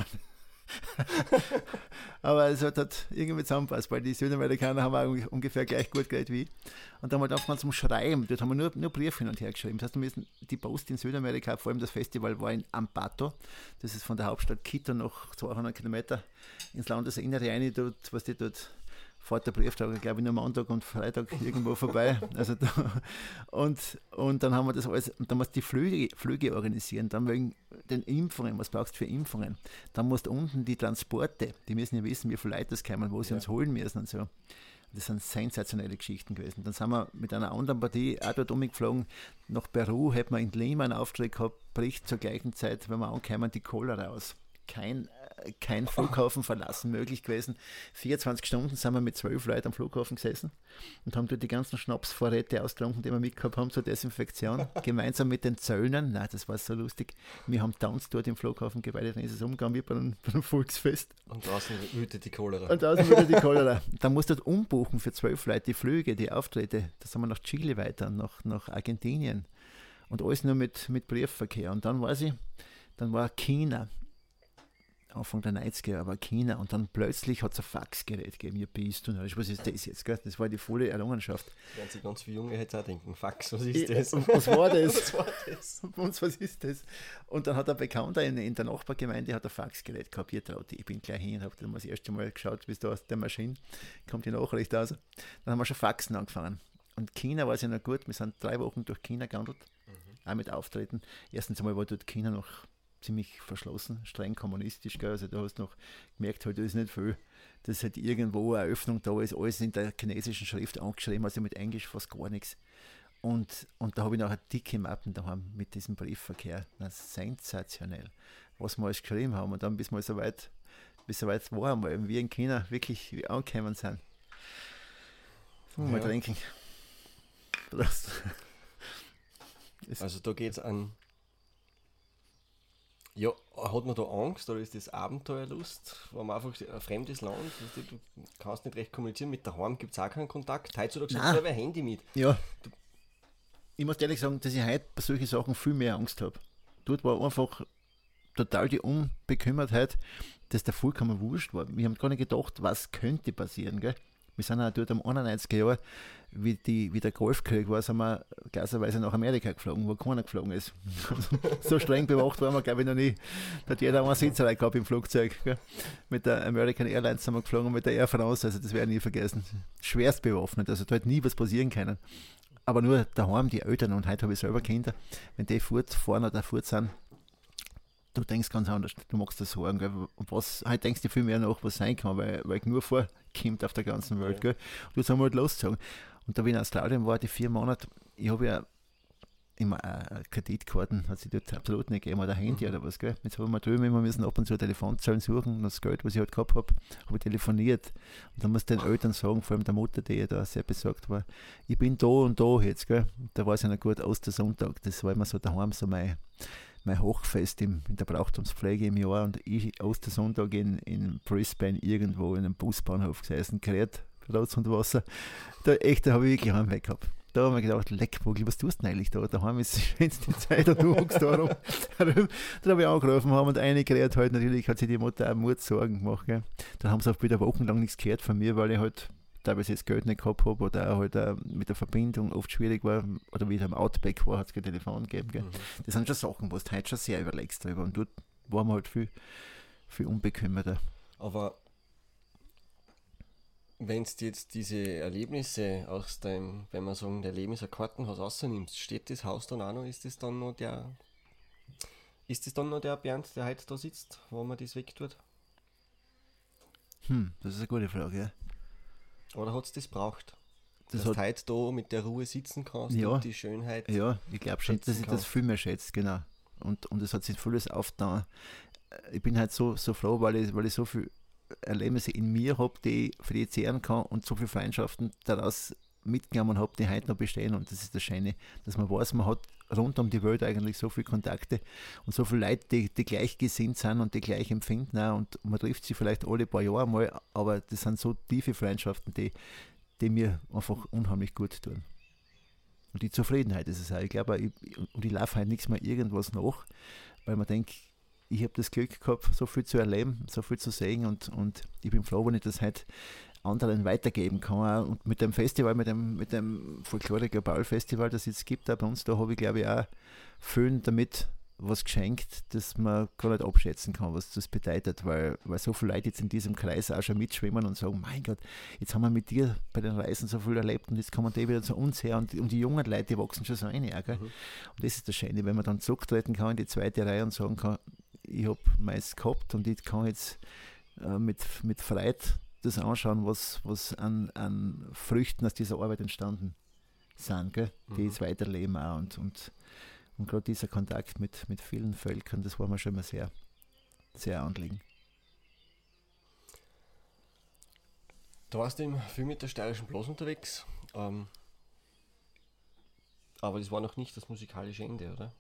S2: Aber es hat halt irgendwie zusammenpasst, weil die Südamerikaner haben auch ungefähr gleich gut geredet wie ich. Und dann haben wir angefangen zum Schreiben. Dort haben wir nur, nur Briefe hin und her geschrieben. Das heißt, wir müssen die Post in Südamerika, vor allem das Festival war in Ambato. Das ist von der Hauptstadt Quito noch 200 Kilometer ins Landesinnere rein. Dort, was die dort fährt der Brieftag, glaube ich, nur Montag und Freitag irgendwo vorbei. Also da, und, und dann haben wir das alles, und dann musst du die Flüge, Flüge organisieren, dann wegen den Impfungen, was brauchst du für Impfungen? Dann musst du unten die Transporte, die müssen ja wissen, wie viele Leute das kommen, wo sie ja. uns holen müssen und so. Das sind sensationelle Geschichten gewesen. Dann sind wir mit einer anderen Partie auch dort umgeflogen. Nach Peru hätten wir in Lima einen Auftrag gehabt, bricht zur gleichen Zeit, wenn wir ankommen, die Cholera aus. Kein kein Flughafen verlassen möglich gewesen. 24 Stunden sind wir mit zwölf Leuten am Flughafen gesessen und haben dort die ganzen Schnapsvorräte austrunken, die wir mitgehabt haben zur Desinfektion, gemeinsam mit den Zöllnern. Nein, das war so lustig. Wir haben Tanz dort im Flughafen geweitet, dann ist es umgegangen wie bei einem, bei einem Volksfest.
S1: Und draußen wütet die Cholera.
S2: Und draußen wütet die Cholera. Dann musst du dort umbuchen für zwölf Leute die Flüge, die Auftritte. Da sind wir nach Chile weiter, nach, nach Argentinien. Und alles nur mit, mit Briefverkehr. Und dann war sie, dann war China. Anfang der 90er, aber China und dann plötzlich hat es ein Faxgerät gegeben. Ja, bist du Was ist das jetzt? Gell? Das war die volle Errungenschaft.
S1: Werden sich ganz viele Junge jetzt auch denken: Fax, was ist das?
S2: Und was war das? was war das? Und was ist das? Und dann hat ein Bekannter in, in der Nachbargemeinde hat ein Faxgerät traut ich bin gleich hin und habe dann das erste Mal geschaut, wie es da aus der Maschine kommt die Nachricht aus. Dann haben wir schon Faxen angefangen. Und China war es ja noch gut. Wir sind drei Wochen durch China gehandelt, mhm. auch mit Auftreten. Erstens einmal war dort China noch ziemlich verschlossen, streng kommunistisch. Gell? Also da hast du noch gemerkt, halt, da ist nicht viel, dass halt irgendwo eine Öffnung da ist, alles in der chinesischen Schrift angeschrieben, also mit Englisch fast gar nichts. Und, und da habe ich nachher dicke Mappen daheim mit diesem Briefverkehr. Das ist sensationell, was wir alles geschrieben haben. Und dann bis wir so weit, bis so weit waren, weil wir in China wirklich angekommen sind. So, ja. mal trinken.
S1: Prost. Also da geht es an ja, hat man da Angst oder ist das Abenteuerlust? War man einfach ein fremdes Land? Du kannst nicht recht kommunizieren. Mit daheim gibt es auch keinen Kontakt. Heutzutage hast du ein Handy mit.
S2: Ja. Ich muss ehrlich sagen, dass ich heute bei solchen Sachen viel mehr Angst habe. Dort war einfach total die Unbekümmertheit, dass der vollkommen wurscht war. Wir haben gar nicht gedacht, was könnte passieren. Gell? Wir sind auch dort am 91er Jahr, wie, die, wie der Golfkrieg war, sind wir gleicherweise nach Amerika geflogen, wo keiner geflogen ist. so streng bewacht waren wir, glaube ich, noch nie. Da hat jeder eine Sitzerei gehabt im Flugzeug. Gell? Mit der American Airlines sind wir geflogen, mit der Air France, also das werde ich nie vergessen. Schwerst bewaffnet, also da hätte nie was passieren können. Aber nur daheim, die Eltern, und heute habe ich selber Kinder, wenn die fortfahren oder fort sind, du denkst ganz anders. Du machst das Sorgen. Gell? Und was, halt denkst du viel mehr nach, was sein kann, weil, weil nur vorkommt auf der ganzen Welt. Gell? Und du sollst halt loszogen. Und da, wie in Australien war, die vier Monate, ich habe ja immer äh, Kreditkarten, hat sich dort absolut nicht gegeben, oder Handy mhm. oder was. Gell? Jetzt haben wir drüben immer müssen ab und zu Telefonzellen suchen und das Geld, was ich halt gehabt habe, habe ich telefoniert. Und dann muss ich den Eltern sagen, vor allem der Mutter, die ja da sehr besorgt war, ich bin da und da jetzt. Gell? Da war es ja noch gut, Ostersonntag, das war immer so daheim so mein mein Hochfest im, in der Brauchtumspflege im Jahr und ich Ostersonntag in, in Brisbane irgendwo in einem Busbahnhof gesessen, gerät, Rotz und Wasser. Da echt, da habe ich wirklich Heimweg gehabt. Da haben wir gedacht, Leckbogel, was tust du denn eigentlich da? Daheim ist die schönste Zeit und du hockst da rum. Dann habe ich angerufen haben und eine gerät halt, natürlich hat sich die Mutter auch Mut Sorgen gemacht. Gell. Dann haben sie auch wieder wochenlang nichts gehört von mir, weil ich halt teilweise das Geld nicht gehabt habe oder auch halt auch mit der Verbindung oft schwierig war oder wie ich am Outback war, hat es kein Telefon gegeben. Gell. Mhm. Das sind schon Sachen, wo du heute schon sehr überlegst drüber und dort waren wir halt viel, viel unbekümmerter.
S1: Aber wenn du jetzt diese Erlebnisse aus deinem, wenn man sagen, der Lebenskartenhaus rausnimmst, steht das Haus dann auch noch, ist das dann noch der, ist das dann noch der Bernd, der heute da sitzt, wo man das wegtut?
S2: Hm, das ist eine gute Frage, ja.
S1: Oder hat es das braucht? Das dass du heute da mit der Ruhe sitzen kannst
S2: ja,
S1: und die Schönheit.
S2: Ja, ich glaube schon, dass ich kann. das viel mehr schätze, genau. Und, und es hat sich vieles aufgetan. Ich bin halt so, so froh, weil ich, weil ich so viel Erlebnisse in mir habe, die für die ich zehren kann und so viele Freundschaften daraus mitgenommen habe, die heute noch bestehen. Und das ist das Schöne, dass man weiß, man hat rund um die Welt eigentlich so viele Kontakte und so viele Leute, die, die gleichgesinnt sind und die gleich empfinden. Auch. Und man trifft sie vielleicht alle paar Jahre mal, aber das sind so tiefe Freundschaften, die, die mir einfach unheimlich gut tun. Und die Zufriedenheit ist es auch. Ich glaube, ich, ich laufe halt nichts mehr irgendwas nach, weil man denkt, ich habe das Glück gehabt, so viel zu erleben, so viel zu sehen und, und ich bin froh, wenn ich das halt anderen weitergeben kann. Und mit dem Festival, mit dem, mit dem Folklore Global Festival, das es jetzt gibt, auch bei uns, da habe ich glaube ich auch vielen damit was geschenkt, das man gar nicht abschätzen kann, was das bedeutet, weil, weil so viele Leute jetzt in diesem Kreis auch schon mitschwimmen und sagen, mein Gott, jetzt haben wir mit dir bei den Reisen so viel erlebt und jetzt kommen die wieder zu uns her und, und die jungen Leute, die wachsen schon so ein. Ja, mhm. Und das ist das Schöne, wenn man dann zurücktreten kann in die zweite Reihe und sagen kann, ich habe meist gehabt und ich kann jetzt äh, mit, mit Freude das anschauen, was, was an, an Früchten aus dieser Arbeit entstanden sind, gell? die mhm. jetzt weiterleben auch. Und, und, und gerade dieser Kontakt mit, mit vielen Völkern, das war mir schon immer sehr, sehr anliegen.
S1: Du warst eben viel mit der steirischen Blas unterwegs, ähm, aber das war noch nicht das musikalische Ende, oder?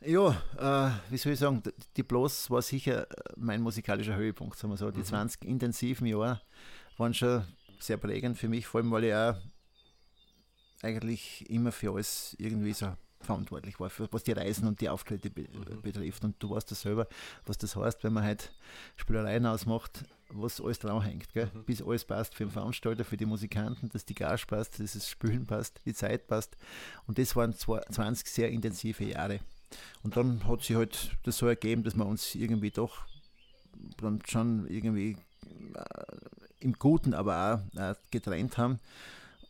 S2: Ja, äh, wie soll ich sagen, die Bloß war sicher äh, mein musikalischer Höhepunkt, sagen wir so. Die mhm. 20 intensiven Jahre waren schon sehr prägend für mich, vor allem weil ich auch eigentlich immer für alles irgendwie so verantwortlich war, für, was die Reisen und die Auftritte be mhm. betrifft. Und du weißt das selber, was das heißt, wenn man halt Spielereien ausmacht, was alles dran hängt. Gell? Mhm. Bis alles passt für den Veranstalter, für die Musikanten, dass die Gage passt, dass das Spielen passt, die Zeit passt. Und das waren 20 sehr intensive Jahre. Und dann hat sich halt das so ergeben, dass wir uns irgendwie doch dann schon irgendwie äh, im Guten, aber auch äh, getrennt haben.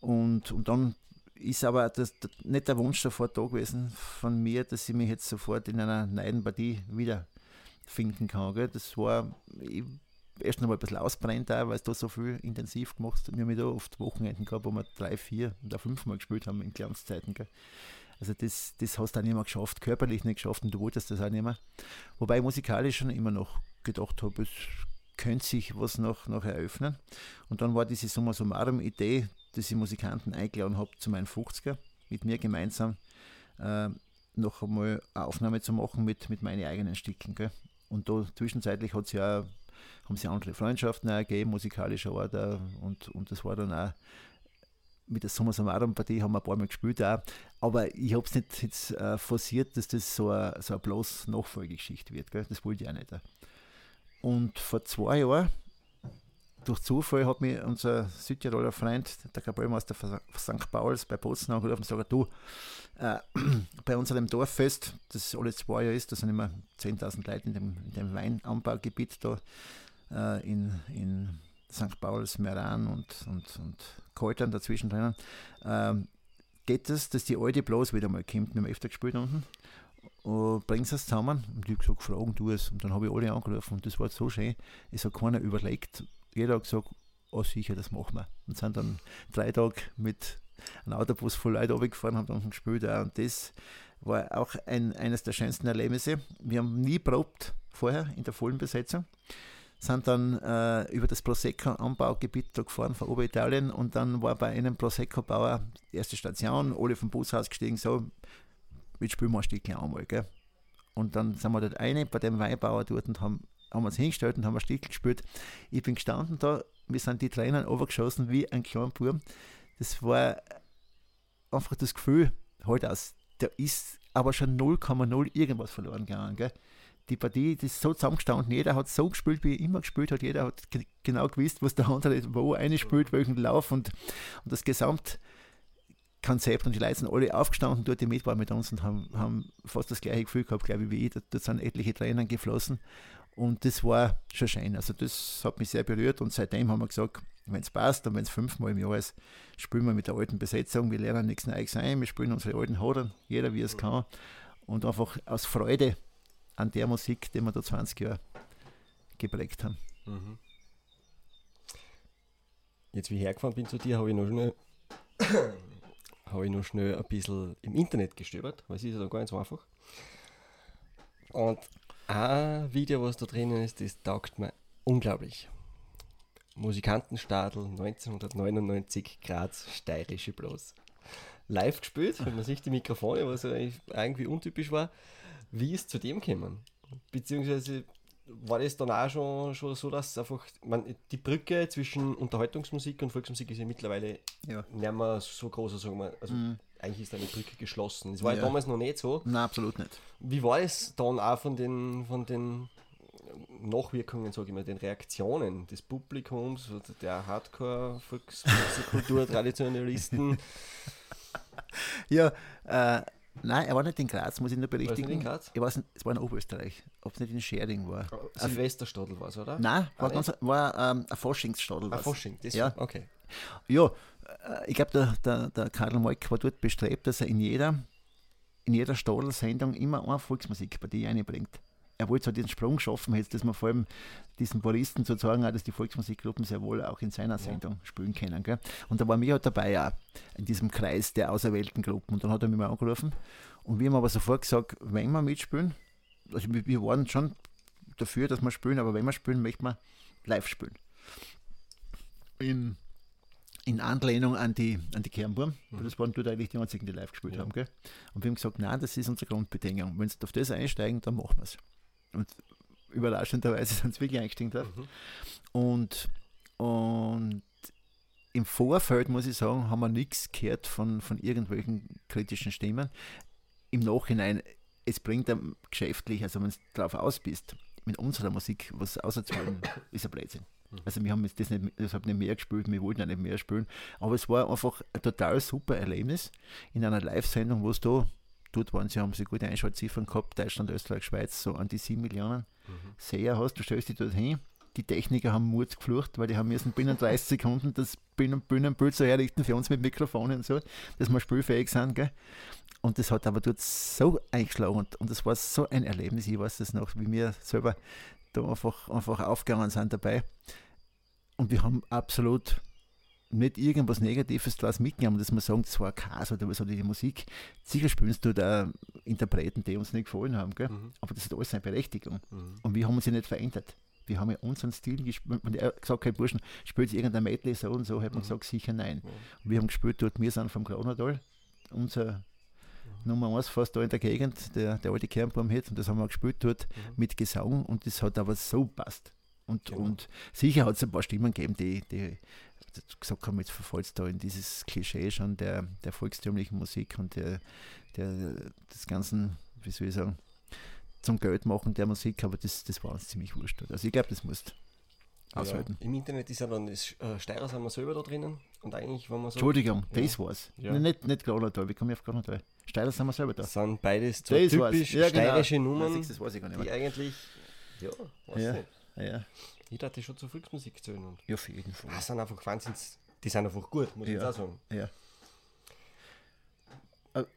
S2: Und, und dann ist aber das, nicht der Wunsch sofort da gewesen von mir, dass ich mich jetzt sofort in einer neuen Partie wiederfinden kann. Gell? Das war erst noch mal ein bisschen ausbrennt, weil es da so viel intensiv gemacht hat. Wir haben da oft Wochenenden gehabt, wo wir drei, vier oder fünfmal gespielt haben in Glanzzeiten. Gell? Also das, das hast du auch nicht mehr geschafft, körperlich nicht geschafft und du wolltest das auch nicht mehr. Wobei musikalisch schon immer noch gedacht habe, es könnte sich was noch, noch eröffnen. Und dann war diese Summa summarum Idee, dass ich Musikanten eingeladen habe zu meinen 50er, mit mir gemeinsam äh, noch einmal eine Aufnahme zu machen mit, mit meinen eigenen Stücken. Gell? Und da zwischenzeitlich hat ja haben sie andere Freundschaften ergeben, musikalischer Art und, und das war dann auch mit der Summa Summarum Partie haben wir ein paar Mal gespielt auch. Aber ich habe es nicht jetzt äh, forciert, dass das so eine, so eine bloß Nachfolgegeschichte wird. Gell? Das wollte ich auch nicht. Und vor zwei Jahren, durch Zufall, hat mir unser Südtiroler Freund, der Kapellmeister von St. Pauls bei Bozen angerufen und gesagt, du, äh, bei unserem Dorffest, das alle zwei Jahre ist, da sind immer 10.000 Leute in dem, in dem Weinanbaugebiet da äh, in, in St. Pauls, Meran und, und, und Kaltern dazwischen drinnen, ähm, geht es, dass die alte bloß wieder mal kommt. Wir haben öfter gespielt unten. Und bringen sie es zusammen. Und ich habe gesagt, fragen du es. Und dann habe ich alle angerufen und das war so schön. Es hat keiner überlegt. Jeder hat gesagt, oh sicher, das machen wir. Und sind dann drei Tage mit einem Autobus voll Leute runtergefahren, haben dann gespielt. Auch. Und das war auch ein, eines der schönsten Erlebnisse. Wir haben nie probt vorher in der vollen Besetzung sind dann äh, über das Prosecco-Anbaugebiet da gefahren von Oberitalien und dann war bei einem Prosecco-Bauer erste Station, alle vom Bus ausgestiegen, so, jetzt spielen wir ein Stückchen einmal, gell. Und dann sind wir dort eine bei dem Weinbauer dort und haben, haben uns hingestellt und haben ein Stück gespielt. Ich bin gestanden da, wir sind die Tränen overgeschossen wie ein kleiner Bub. Das war einfach das Gefühl, halt aus, da ist aber schon 0,0 irgendwas verloren gegangen, gell die Partie die ist so zusammengestanden, jeder hat so gespielt, wie er immer gespielt hat, jeder hat genau gewusst, was der andere wo eine spielt, welchen Lauf. Und, und das Gesamtkonzept und die Leute sind alle aufgestanden dort, mit waren mit uns und haben, haben fast das gleiche Gefühl gehabt, glaube ich, wie ich. Dort sind etliche Tränen geflossen. Und das war schon schön. Also das hat mich sehr berührt. Und seitdem haben wir gesagt, wenn es passt und wenn es fünfmal im Jahr ist, spielen wir mit der alten Besetzung, wir lernen nichts Neues ein, wir spielen unsere alten Hodern, jeder wie es kann. Und einfach aus Freude an der Musik, die wir da 20 Jahre geprägt haben. Mhm.
S1: Jetzt, wie ich hergefahren bin zu dir, habe ich noch schnell, habe ich noch schnell ein bisschen im Internet gestöbert, weil es ist ja da gar nicht so einfach. Und ein Video, was da drinnen ist, das taugt mir unglaublich. Musikantenstadel 1999 Graz steirische Blos. live gespielt, wenn man sich die Mikrofone, was irgendwie untypisch war. Wie ist zu dem gekommen? Beziehungsweise war das dann auch schon, schon so, dass einfach man, die Brücke zwischen Unterhaltungsmusik und Volksmusik ist ja mittlerweile ja. nicht mehr so groß, sagen wir. Also mhm. eigentlich ist eine Brücke geschlossen. Das war ja. damals noch nicht so.
S2: Nein, absolut nicht.
S1: Wie war es dann auch von den, von den Nachwirkungen, sage ich mal, den Reaktionen des Publikums, der Hardcore-Volkskultur-Traditionalisten?
S2: ja, äh, Nein, er war nicht in Graz, muss ich nur berichtigen. War in Graz? Ich weiß nicht, es war in Oberösterreich, ob es nicht in Schering war.
S1: Oh, Silvesterstadel war es, oder?
S2: Nein, war, ah, ganz, war ähm, ein Faschingsstadel.
S1: Ein Fasching, das
S2: ja.
S1: okay.
S2: Ja, äh, ich glaube, der, der, der Karl Moik war dort bestrebt, dass er in jeder, in jeder Stadel-Sendung immer eine Volksmusikpartie einbringt er wollte so diesen Sprung schaffen, jetzt, dass man vor allem diesen Puristen zu sagen hat, dass die Volksmusikgruppen sehr wohl auch in seiner Sendung ja. spielen können. Gell? Und da war mir halt dabei auch in diesem Kreis der auserwählten Gruppen. Und dann hat er mich mal angerufen und wir haben aber sofort gesagt, wenn wir mitspielen, also wir, wir waren schon dafür, dass wir spielen, aber wenn wir spielen, möchten wir live spielen. In, in Anlehnung an die, an die Kernburm. Mhm. Das waren dort eigentlich die einzigen, die live gespielt ja. haben. Gell? Und wir haben gesagt, nein, das ist unsere Grundbedingung. Wenn sie auf das einsteigen, dann machen wir es. Und überraschenderweise sind sie wirklich eingestiegen drauf. Mhm. Und, und im Vorfeld, muss ich sagen, haben wir nichts gehört von, von irgendwelchen kritischen Stimmen. Im Nachhinein, es bringt einem geschäftlich, also wenn du darauf aus bist, mit unserer Musik was auszuholen, ist ein Blödsinn. Mhm. Also wir haben jetzt das nicht, deshalb nicht mehr gespielt, wir wollten auch nicht mehr spielen, aber es war einfach ein total super Erlebnis in einer Live-Sendung, wo es da dort waren sie, haben sie gute Einschaltziffern gehabt, Deutschland, Österreich, Schweiz, so an die 7 Millionen mhm. Seher hast, du stellst dich dort hin, die Techniker haben Mut geflucht, weil die haben müssen binnen 30 Sekunden das Bühnenbild so herrichten für uns mit Mikrofonen und so, dass wir spielfähig sind, gell? Und das hat aber dort so eingeschlagen und, und das war so ein Erlebnis, ich weiß das noch, wie wir selber da einfach, einfach aufgegangen sind dabei. Und wir haben absolut nicht irgendwas Negatives daraus mitgenommen, dass man sagen, das war Chaos oder was oder die Musik. Sicher spielst du da Interpreten, die uns nicht gefallen haben, gell? Mhm. aber das hat alles seine Berechtigung. Mhm. Und wir haben uns ja nicht verändert. Wir haben ja unseren Stil gespielt. Wenn er gesagt hat, Burschen, spielt irgendein Medley so und so, hat man mhm. gesagt, sicher nein. Und wir haben gespielt dort, wir sind vom Kronadal, unser. Nummer 1 fast da in der Gegend, der, der alte Kernbaum hat, und das haben wir gespielt dort mhm. mit Gesang und das hat aber so passt. Und, ja. und sicher hat es ein paar Stimmen gegeben, die, die gesagt haben, jetzt verfallst da in dieses Klischee schon der, der volkstümlichen Musik und der, der, des ganzen, wie soll ich sagen, zum Geld machen der Musik, aber das, das war uns ziemlich wurscht. Also ich glaube, das musst aushalten.
S1: Ja, Im Internet ist ja dann das äh, Steirer sind wir selber da drinnen und eigentlich, wenn man so.
S2: Entschuldigung, ja. das war's. Ja. Nicht, nicht Gronadal, wie komme ich auf Gronadal? Steirer sind wir selber da.
S1: Das sind beides so typisch ja, genau. steirische Nummern,
S2: das weiß ich gar nicht
S1: die eigentlich, ja, weiß
S2: ja. nicht. Ja.
S1: Ich dachte schon zur Volksmusik zählen. Und
S2: ja, auf jeden Fall.
S1: Das sind einfach Wahnsinns, die sind einfach gut, muss ja. ich auch sagen.
S2: Ja.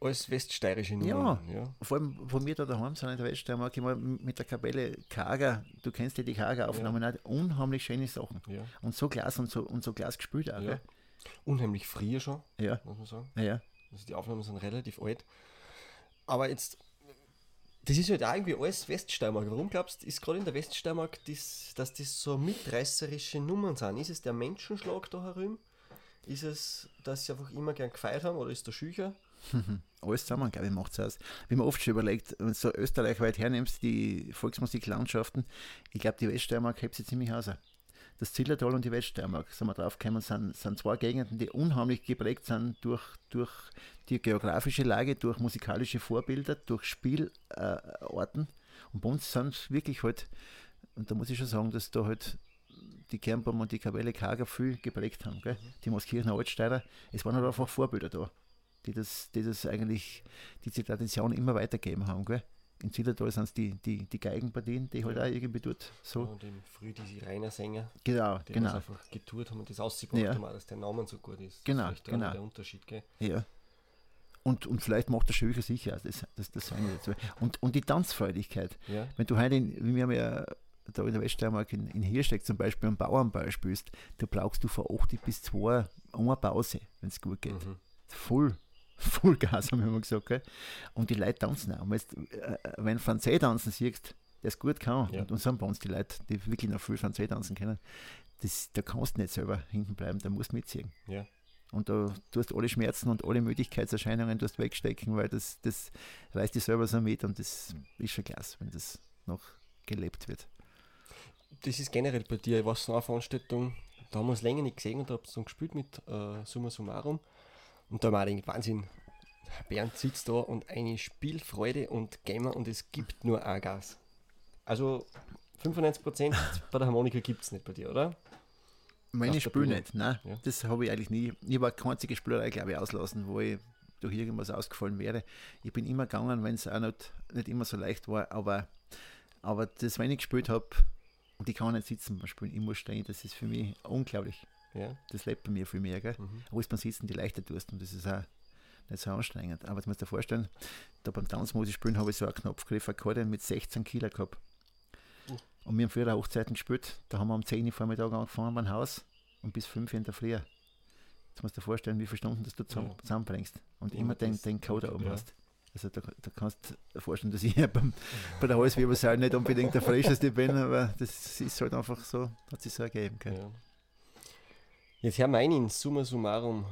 S1: Alles weststeirische Nummern.
S2: Ja, ja, vor allem, wo wir da daheim sind in der Weststeiermark, immer mit der Kapelle Kager, du kennst ja die Kager-Aufnahmen, ja. unheimlich schöne Sachen.
S1: Ja.
S2: Und so Glas und so, und so Glas gespielt auch. Ja.
S1: Unheimlich früher schon,
S2: ja.
S1: muss man sagen.
S2: Ja.
S1: Also die Aufnahmen sind relativ alt. Aber jetzt das ist halt auch irgendwie alles Weststeiermark. Warum glaubst du, ist gerade in der Weststeiermark, das, dass das so mitreißerische Nummern sind? Ist es der Menschenschlag da herum? Ist es, dass sie einfach immer gern gefeiert haben oder ist der Schücher?
S2: Alles zusammen, glaube ich, macht es aus. Wie man oft schon überlegt, wenn du so österreichweit hernimmst, die Volksmusiklandschaften, ich glaube, die Weststeiermark hebt sie ziemlich aus das Zillertal und die Weststeiermark, sind wir drauf gekommen, sind, sind zwei Gegenden, die unheimlich geprägt sind durch, durch die geografische Lage, durch musikalische Vorbilder, durch Spielarten. Und bei uns sind wirklich halt, und da muss ich schon sagen, dass da halt die Kernbaum und die Kapelle Kager viel geprägt haben. Gell? Die Moskirchener Altsteirer, es waren halt einfach Vorbilder da, die das, die das eigentlich, diese Tradition immer weitergegeben haben. Gell? In Zillertal sind es die, die, die Geigenpartien, die halt ja. auch irgendwie dort so. Ja,
S1: und im Früh diese reiner Sänger,
S2: genau,
S1: die
S2: genau.
S1: einfach getourt haben und das ausgebracht
S2: ja.
S1: haben, dass der Name so gut ist.
S2: Genau, das ist
S1: genau.
S2: der
S1: Unterschied, gell?
S2: Ja. Und, und vielleicht macht der Schöcher sicher, das, das, das sagen wir dazu. Und, und die Tanzfreudigkeit.
S1: Ja.
S2: Wenn du heute, in, wie wir haben ja da in der Weststeiermark in, in Hirsteck zum Beispiel am Bauernball spielst, da brauchst du von 8 bis 2 eine Pause, wenn es gut geht. Mhm. Voll Vollgas, haben wir immer gesagt. Gell? Und die Leute tanzen auch. Jetzt, äh, wenn du Französ tanzen siehst, der es gut kann, ja. und, und sind bei uns die Leute, die wirklich noch viel Französ tanzen können, das, da kannst du nicht selber hinten bleiben, da musst du mitziehen.
S1: Ja.
S2: Und da tust alle Schmerzen und alle Müdigkeitserscheinungen tust wegstecken, weil das, das reißt dich selber so mit und das ist schon klasse, wenn das noch gelebt wird.
S1: Das ist generell bei dir, was so eine Veranstaltung, da haben wir uns länger nicht gesehen und da habt ihr gespielt mit äh, Summa Summarum. Und da wir gedacht, Wahnsinn, Bernd sitzt da und eine Spielfreude und Gamer und es gibt nur ein Gas. Also 95% bei der Harmonika gibt es nicht bei dir, oder?
S2: Meine Spiele nicht, nein. Ja. Das habe ich eigentlich nie. Ich habe keine einzige Spielerei, glaube ich, auslassen, wo ich durch irgendwas ausgefallen wäre. Ich bin immer gegangen, wenn es auch nicht, nicht immer so leicht war, aber, aber das, wenn ich gespielt habe, und ich kann nicht sitzen beim Spielen, ich muss stehen, das ist für mich unglaublich. Ja. Das lebt bei mir viel mehr. Gell? Mhm. Aber beim Sitzen die leichter tust und das ist auch nicht so anstrengend. Aber jetzt musst du dir vorstellen, da beim Tanzmusik spielen habe ich so einen Knopfgriff Akkordeon mit 16 Kilo gehabt. Uh. Und wir haben früher Hochzeiten gespielt, da haben wir um 10 Uhr Vormittag angefangen beim Haus und bis 5 Uhr in der Früh. Jetzt musst du dir vorstellen, wie viele Stunden das du zusammen, ja. zusammenbringst und ja, immer den, den Code oben ja. hast. Also da, da kannst du dir vorstellen, dass ich beim, bei der Halswirbelsäule nicht unbedingt der Frischeste bin, aber das ist halt einfach so, hat sich so ergeben. Ja.
S1: Jetzt Herr Meinin, summa summarum,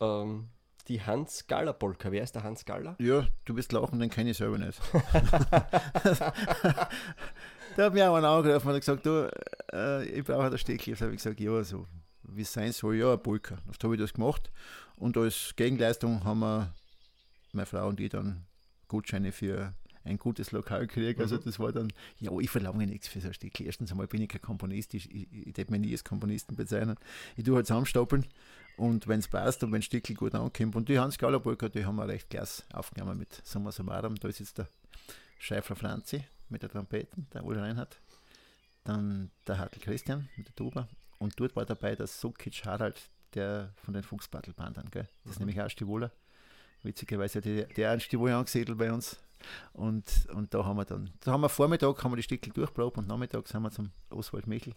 S1: ähm, die Hans Galler Polka. Wer ist der Hans Galler?
S2: Ja, du wirst lachen, den kenne ich selber nicht. da hat mir auch einer angerufen und hat gesagt, du, äh, ich brauche ein Steckel. Da habe ich gesagt, ja, so wie es sein soll, ja, ein Polka. Oft habe ich das gemacht und als Gegenleistung haben wir, meine Frau und ich, dann Gutscheine für ein gutes Lokal gekriegt. Also mhm. das war dann, ja, ich verlange nichts für so ein Stück. Erstens einmal bin ich kein Komponist, ich, ich, ich, ich mich nie als Komponisten bezeichnen. Ich tue halt zusammenstapeln und wenn es passt und wenn Stickel gut ankommt. Und die Hans Gallerburger, die haben wir recht klasse aufgenommen mit Sommer Summarum. Da ist jetzt der Scheifler Franzi mit der Trompeten, der Ulla Reinhardt. Dann der Hartl Christian mit der Tuba. Und dort war dabei der Sukic Harald, der von den Fuchsbattelbandern. Das ist mhm. nämlich auch Stivoler. Witzigerweise der, der ein Stivol angesiedelt bei uns und, und da haben wir dann, da haben wir Vormittag haben wir die Stickel durchprobt und nachmittags sind wir zum Oswald Michel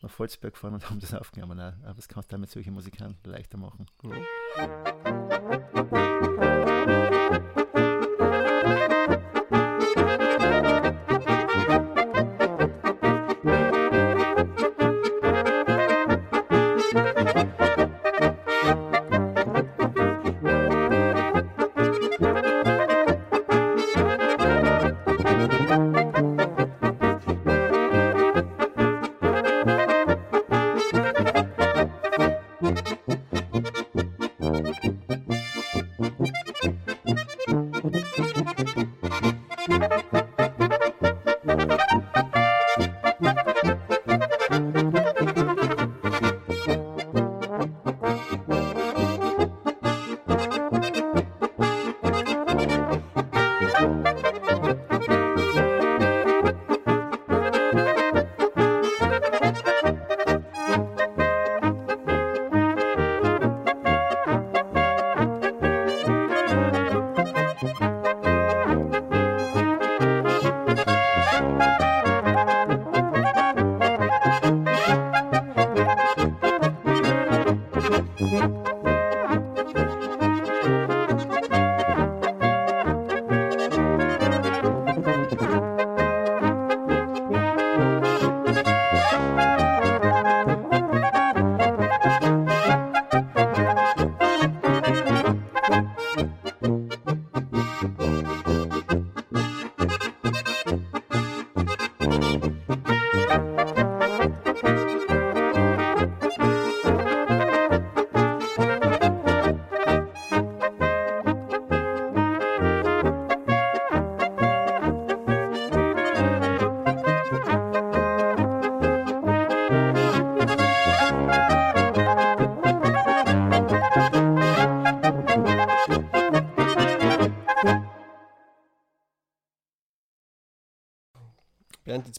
S2: nach Volzberg gefahren und haben das aufgenommen. Aber das kannst du mit solchen Musikanten leichter machen. Ja.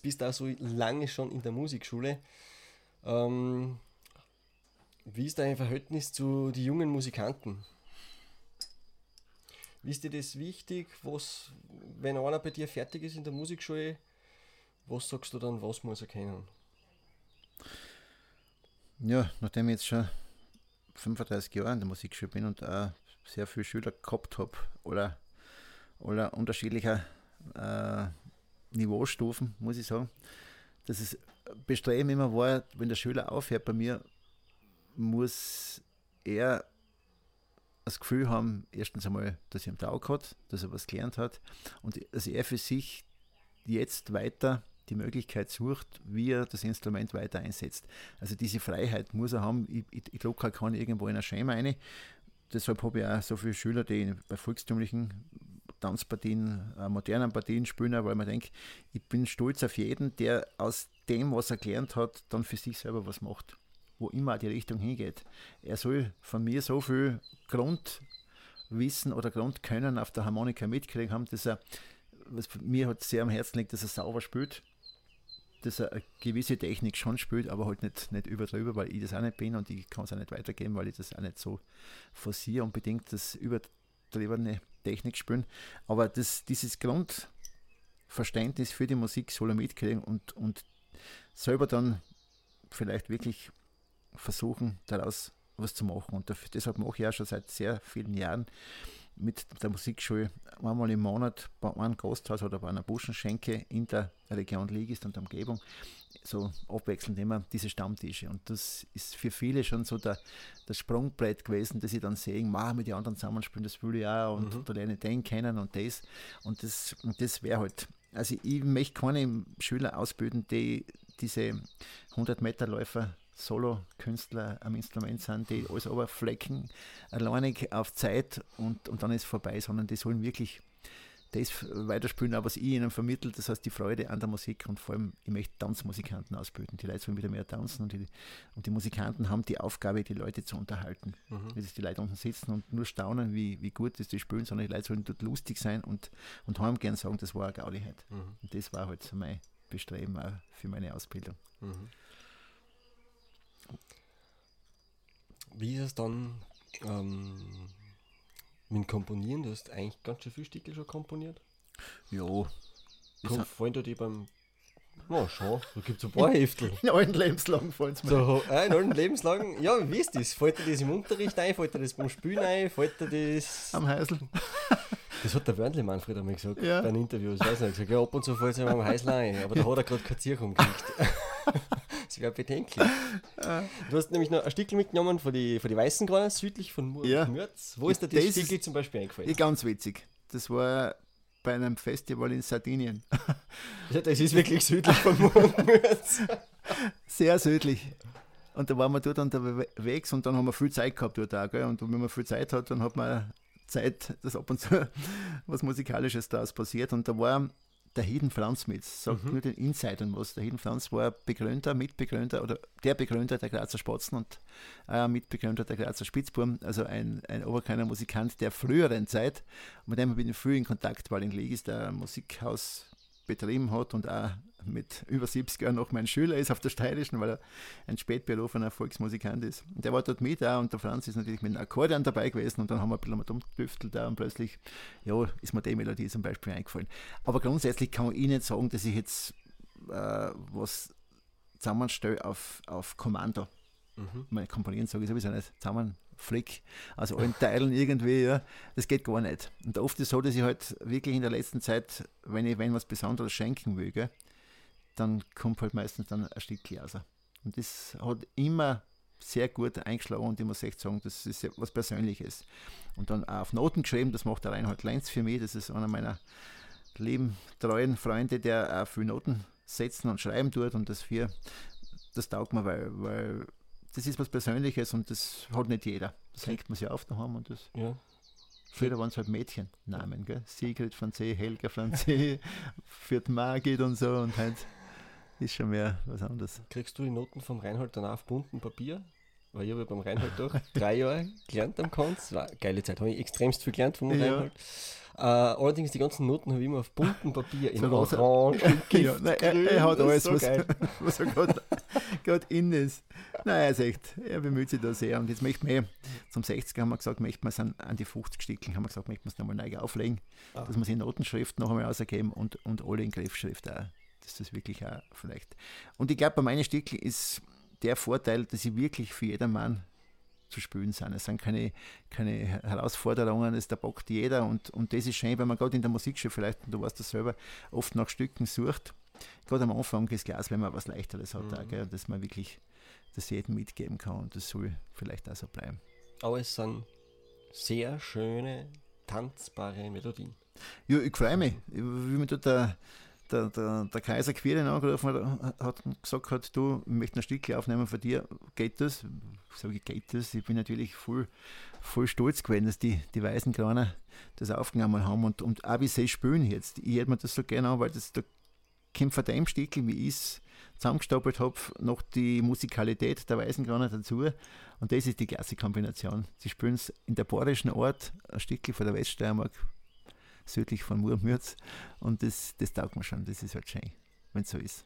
S1: Bist da so lange schon in der Musikschule. Ähm, wie ist dein Verhältnis zu den jungen Musikanten? Ist dir das wichtig? Was, wenn einer bei dir fertig ist in der Musikschule, was sagst du dann, was muss er kennen?
S2: Ja, nachdem ich jetzt schon 35 Jahre in der Musikschule bin und auch sehr viele Schüler gehabt habe oder, oder unterschiedlicher äh, Niveaustufen, muss ich sagen. Dass es Bestreben immer war, wenn der Schüler aufhört bei mir, muss er das Gefühl haben, erstens einmal, dass er im Tag hat, dass er was gelernt hat und dass er für sich jetzt weiter die Möglichkeit sucht, wie er das Instrument weiter einsetzt. Also diese Freiheit muss er haben. Ich, ich, ich locker kann irgendwo in ein Schema rein. Deshalb habe ich auch so viele Schüler, die bei volkstümlichen Tanzpartien, äh, modernen Partien spielen, weil man denkt, ich bin stolz auf jeden, der aus dem, was er gelernt hat, dann für sich selber was macht wo immer die Richtung hingeht. Er soll von mir so viel Grundwissen oder Grundkönnen auf der Harmonika mitkriegen haben, dass er, was mir halt sehr am Herzen liegt, dass er sauber spielt, dass er eine gewisse Technik schon spielt, aber halt nicht, nicht überdrüber, weil ich das auch nicht bin und ich kann es auch nicht weitergeben, weil ich das auch nicht so forciere unbedingt das übertriebene Technik spielen. Aber das, dieses Grundverständnis für die Musik soll er mitkriegen und, und selber dann vielleicht wirklich versuchen, daraus was zu machen. Und dafür, deshalb mache ich auch schon seit sehr vielen Jahren mit der Musikschule einmal im Monat bei einem Gasthaus oder bei einer Buschenschenke in der Region Ligist und der Umgebung so abwechselnd immer diese Stammtische. Und das ist für viele schon so der, das Sprungbrett gewesen, dass sie dann sehen, mit den anderen zusammenspielen, das will ich auch und mhm. da lerne ich den kennen und das. Und das, und das wäre halt, also ich möchte keine Schüler ausbilden, die diese 100 Meter Läufer Solo-Künstler am Instrument sind, die alles aber flecken, alleinig auf Zeit und, und dann ist vorbei, sondern die sollen wirklich das weiterspielen, auch was ich ihnen vermittle, das heißt die Freude an der Musik und vor allem, ich möchte Tanzmusikanten ausbilden. Die Leute sollen wieder mehr tanzen und die, und die Musikanten haben die Aufgabe, die Leute zu unterhalten. Mhm. Nicht, die Leute unten sitzen und nur staunen, wie, wie gut das die spielen, sondern die Leute sollen dort lustig sein und, und haben gern sagen, das war eine Gaudigkeit. Mhm. Und das war halt so mein Bestreben auch für meine Ausbildung. Mhm.
S1: Wie ist es dann ähm, mit dem Komponieren? Du hast eigentlich ganz schön viele Stücke schon komponiert.
S2: Ja.
S1: Kommt, fallen da die beim. Na, oh, schon, da gibt es ein paar Heftel.
S2: In allen Lebenslagen fallen es
S1: mir. So, äh, in allen Lebenslagen, ja, wie ist das? Fällt dir das im Unterricht ein? Fällt dir das beim Spielen ein? Fällt dir das.
S2: Am Häusl.
S1: Das hat der Wörnli Manfred einmal gesagt ja. bei einem Interview. Ich weiß nicht, gesagt, ja, ab und zu fällt es ihm am Häusl ein, aber da hat er gerade keine Zirkung gekriegt. Das wäre bedenklich. Du hast nämlich noch ein Stückchen mitgenommen von den von die Weißen Granen, südlich von Mur ja. Mürz. Wo ist dir das, Stückchen zum Beispiel eingefallen?
S2: Ja, ganz witzig. Das war bei einem Festival in Sardinien.
S1: Ja, das ist wirklich südlich von Mürz.
S2: Sehr südlich. Und da waren wir dort unterwegs und dann haben wir viel Zeit gehabt dort auch. Gell? Und wenn man viel Zeit hat, dann hat man Zeit, dass ab und zu was Musikalisches daraus passiert. Und da war der Hidden Franz mit. Sagt mhm. nur den Insidern was. Der Hidden Franz war Begründer, Mitbegründer oder der Begründer der Grazer Spatzen und äh, Mitbegründer der Grazer Spitzburm, also ein, ein Oberkleiner Musikant der früheren Zeit. mit dem bin ich früh in Kontakt, weil in Legis der Musikhaus betrieben hat und auch mit über 70 Jahren noch mein Schüler ist auf der Steirischen, weil er ein spätberufener Volksmusikant ist. Und der war dort mit auch und der Franz ist natürlich mit einem Akkordeon dabei gewesen und dann haben wir ein bisschen mit umgedüftelt da und plötzlich, ja, ist mir die Melodie zum Beispiel eingefallen. Aber grundsätzlich kann ich nicht sagen, dass ich jetzt äh, was zusammenstelle auf, auf Kommando. Mhm. Meine Komponieren sage ich sowieso nicht zusammen Flick, also allen Teilen irgendwie, ja, das geht gar nicht. Und oft ist es so, dass ich halt wirklich in der letzten Zeit, wenn ich wenn was Besonderes schenken will, gell, dann kommt halt meistens dann ein Stück raus. Und das hat immer sehr gut eingeschlagen und ich muss echt sagen, das ist was Persönliches. Und dann auch auf Noten geschrieben, das macht der Reinhard Lenz für mich, das ist einer meiner lieben, treuen Freunde, der auch für Noten setzen und schreiben tut und das für, das taugt mir, weil, weil das ist was Persönliches und das hat nicht jeder. Das hängt man sich auf daheim und das. Ja. Früher waren es halt Mädchennamen, gell? Sigrid Franzé, Helga Franzé, Viert Margit und so und halt ist schon mehr was anderes.
S1: Kriegst du die Noten vom Reinhold dann auf bunten Papier? Weil ich habe beim Reinhold doch drei Jahre gelernt am Konz. War eine geile Zeit, habe ich extremst viel gelernt vom ja. Reinhold. Uh, allerdings die ganzen Noten habe ich immer auf buntem Papier in so Orange, in Gift, ja, nein,
S2: er, er, hat alles, so was, was er gerade in ist. Nein, er ist echt, er bemüht sich da sehr. Und jetzt möchten wir, zum 60er haben wir gesagt, möchten wir es an, an die 50 Stückchen, haben wir gesagt, möchten wir es nochmal neu auflegen, ah. dass wir sie in Notenschrift noch einmal ausgeben und, und alle in Griffschrift auch dass das wirklich auch vielleicht. Und ich glaube, bei meinen Stückchen ist der Vorteil, dass sie wirklich für jedermann zu spielen sind. Es sind keine, keine Herausforderungen, es da bockt jeder und, und das ist schön, wenn man gerade in der Musikschule vielleicht, du weißt das selber, oft nach Stücken sucht. Gerade am Anfang ist Glas, wenn man was Leichteres hat, mhm. auch, gell, dass man wirklich das jedem mitgeben kann und das soll vielleicht auch so bleiben.
S1: aber es sind sehr schöne, tanzbare Melodien.
S2: Ja, ich freue mich. Wie mir da der, der, der, der Kaiser Quirin angerufen hat, hat gesagt hat, du, ich möchte ein Stück aufnehmen von dir, geht das? Sage ich, geht das? Ich bin natürlich voll, voll stolz gewesen, dass die, die weißen Kraner das aufgenommen haben und, und auch wie sie spielen jetzt. Ich hätte mir das so gerne an, weil das da kommt von dem Stückel, wie ich es zusammengestapelt habe, noch die Musikalität der weißen Kraner dazu. Und das ist die klasse Kombination. Sie spielen es in der bayerischen Ort, ein Stückchen von der Weststeiermark, südlich von Murmürz. Und das, das taugt mir schon. Das ist halt schön, wenn es so ist.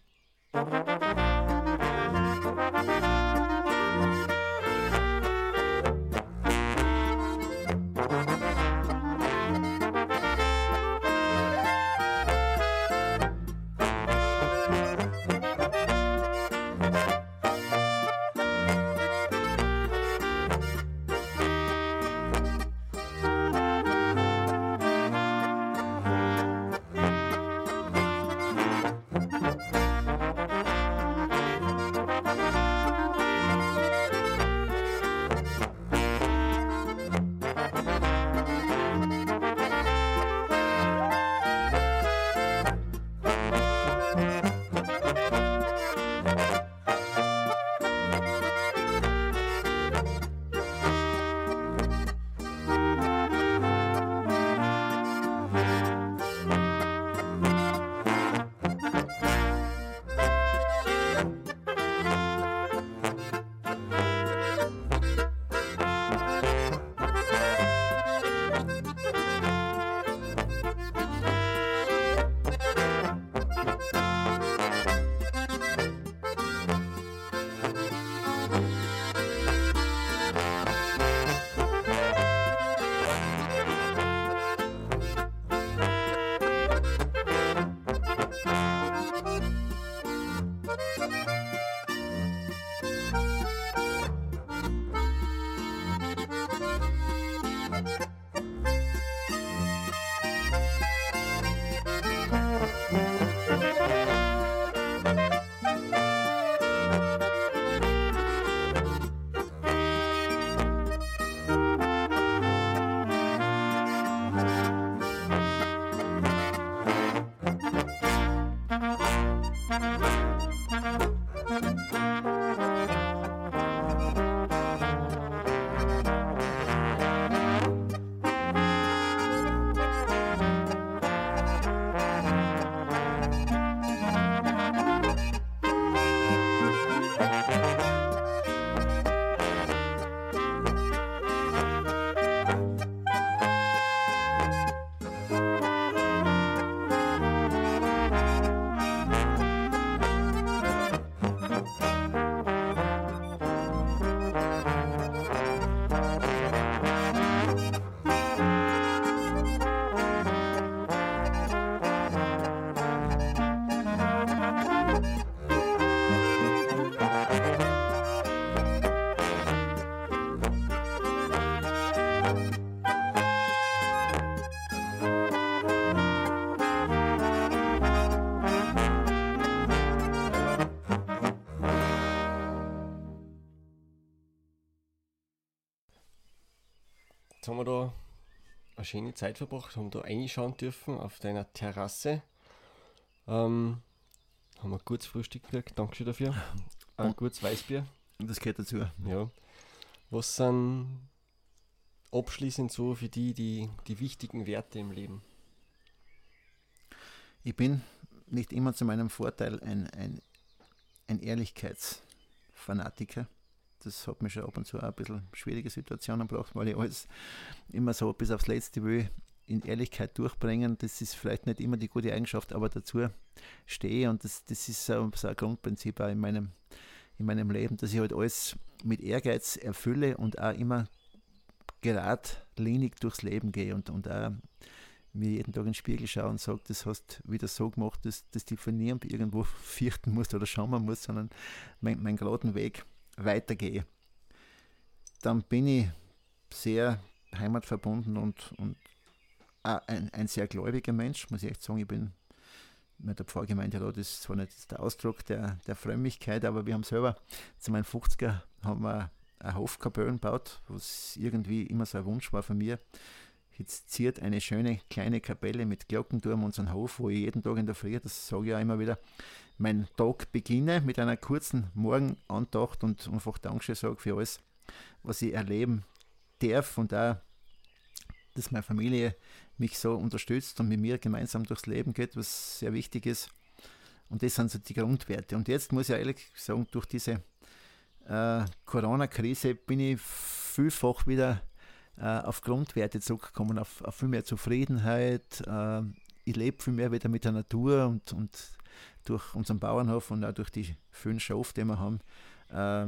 S1: Jetzt haben wir da eine schöne Zeit verbracht, haben da reinschauen dürfen auf deiner Terrasse. Ähm, haben wir gutes Frühstück gekriegt, Dankeschön dafür. Ein gutes Weißbier.
S2: Das gehört dazu.
S1: Ja. Was sind abschließend so für die, die die wichtigen Werte im Leben?
S2: Ich bin nicht immer zu meinem Vorteil ein, ein, ein Ehrlichkeitsfanatiker das hat mich schon ab und zu auch ein bisschen schwierige Situationen gebracht, weil ich alles immer so bis aufs Letzte will in Ehrlichkeit durchbringen. Das ist vielleicht nicht immer die gute Eigenschaft, aber dazu stehe und das, das ist so, ein Grundprinzip auch in meinem, in meinem Leben, dass ich halt alles mit Ehrgeiz erfülle und auch immer geradlinig durchs Leben gehe und, und auch mir jeden Tag in den Spiegel schaue und sage, das hast du wieder so gemacht, dass, dass du von niemandem irgendwo fürchten musst oder schauen musst, sondern meinen mein geraden Weg weitergehe, dann bin ich sehr heimatverbunden und, und ein, ein sehr gläubiger Mensch, muss ich echt sagen. Ich bin mit der Pfarrgemeinde da, das ist zwar nicht der Ausdruck der, der Frömmigkeit, aber wir haben selber zu meinen 50er haben wir eine Hofkapelle baut, was irgendwie immer so ein Wunsch war von mir. Jetzt ziert eine schöne kleine Kapelle mit Glockenturm unseren Hof, wo ich jeden Tag in der Früh, das sage ich ja immer wieder, meinen Tag beginne mit einer kurzen Morgenandacht und einfach Dankeschön sage für alles, was ich erleben darf und auch, dass meine Familie mich so unterstützt und mit mir gemeinsam durchs Leben geht, was sehr wichtig ist. Und das sind so die Grundwerte. Und jetzt muss ich ehrlich sagen, durch diese äh, Corona-Krise bin ich vielfach wieder äh, auf Grundwerte zurückgekommen, auf, auf viel mehr Zufriedenheit. Äh, ich lebe viel mehr wieder mit der Natur und, und durch unseren Bauernhof und auch durch die vielen Schafe, die wir haben, äh,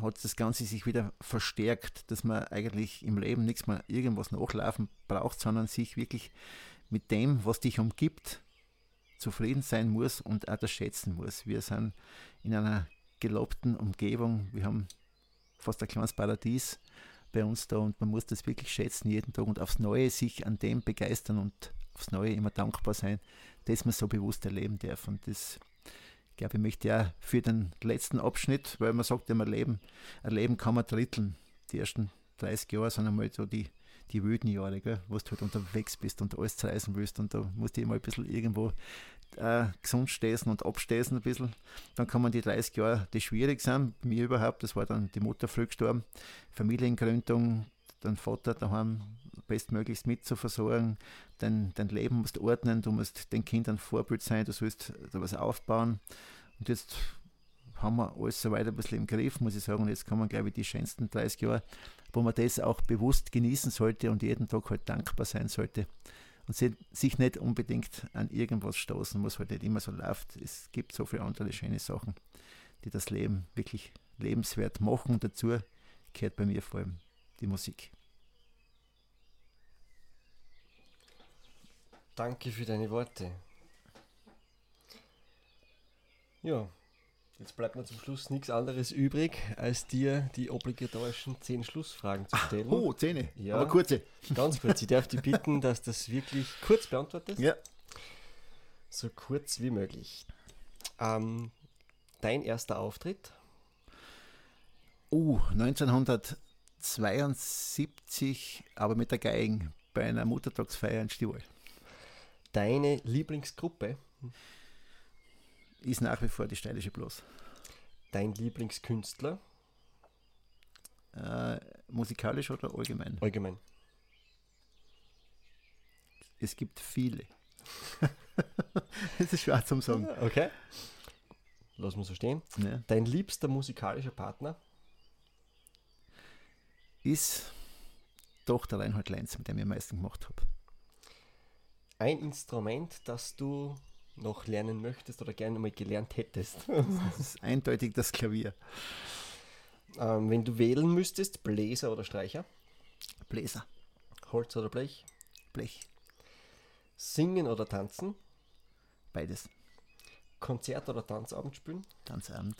S2: hat das Ganze sich wieder verstärkt, dass man eigentlich im Leben nichts mehr irgendwas nachlaufen braucht, sondern sich wirklich mit dem, was dich umgibt, zufrieden sein muss und auch das schätzen muss. Wir sind in einer gelobten Umgebung, wir haben fast ein kleines Paradies bei uns da und man muss das wirklich schätzen jeden Tag und aufs Neue sich an dem begeistern und aufs Neue immer dankbar sein, dass man so bewusst erleben darf. Und das, glaube ich, möchte ja für den letzten Abschnitt, weil man sagt immer, Leben, erleben kann man dritteln. Die ersten 30 Jahre sind einmal so die, die wilden Jahre, gell, wo du halt unterwegs bist und alles zerreißen willst und da musst du immer ein bisschen irgendwo äh, gesund stehen und abstehen ein bisschen. Dann kommen die 30 Jahre, die schwierig sind. Mir überhaupt, das war dann die Mutter früh gestorben, Familiengründung, dein Vater daheim bestmöglichst mit zu versorgen, dein, dein Leben musst ordnen, du musst den Kindern Vorbild sein, du sollst da was aufbauen. Und jetzt haben wir alles so weiter ein bisschen im Griff, muss ich sagen. Und jetzt kommen, glaube ich, die schönsten 30 Jahre, wo man das auch bewusst genießen sollte und jeden Tag halt dankbar sein sollte und sich nicht unbedingt an irgendwas stoßen muss, halt nicht immer so läuft. Es gibt so viele andere schöne Sachen, die das Leben wirklich lebenswert machen. Und dazu gehört bei mir vor allem die Musik.
S1: Danke für deine Worte. Ja, Jetzt bleibt mir zum Schluss nichts anderes übrig, als dir die obligatorischen zehn Schlussfragen zu stellen.
S2: oh, Zähne, ja, aber kurze.
S1: Ganz kurz. Ich darf dich bitten, dass das wirklich kurz beantwortest.
S2: Ja.
S1: So kurz wie möglich. Ähm, dein erster Auftritt?
S2: Oh, 1972, aber mit der Geigen bei einer Muttertagsfeier in Stivol.
S1: Deine Lieblingsgruppe?
S2: Ist nach wie vor die steilische Bloß.
S1: Dein Lieblingskünstler?
S2: Äh, musikalisch oder allgemein?
S1: Allgemein.
S2: Es gibt viele. Es ist schwer zum sagen.
S1: Okay. Lass mal so stehen. Ja. Dein liebster musikalischer Partner?
S2: Ist doch der Reinhold Lenz, mit dem ich am meisten gemacht habe.
S1: Ein Instrument, das du noch lernen möchtest oder gerne mal gelernt hättest?
S2: Das ist eindeutig das Klavier.
S1: Ähm, wenn du wählen müsstest, Bläser oder Streicher?
S2: Bläser.
S1: Holz oder Blech?
S2: Blech.
S1: Singen oder tanzen?
S2: Beides.
S1: Konzert oder Tanzabend spielen?
S2: Tanzabend.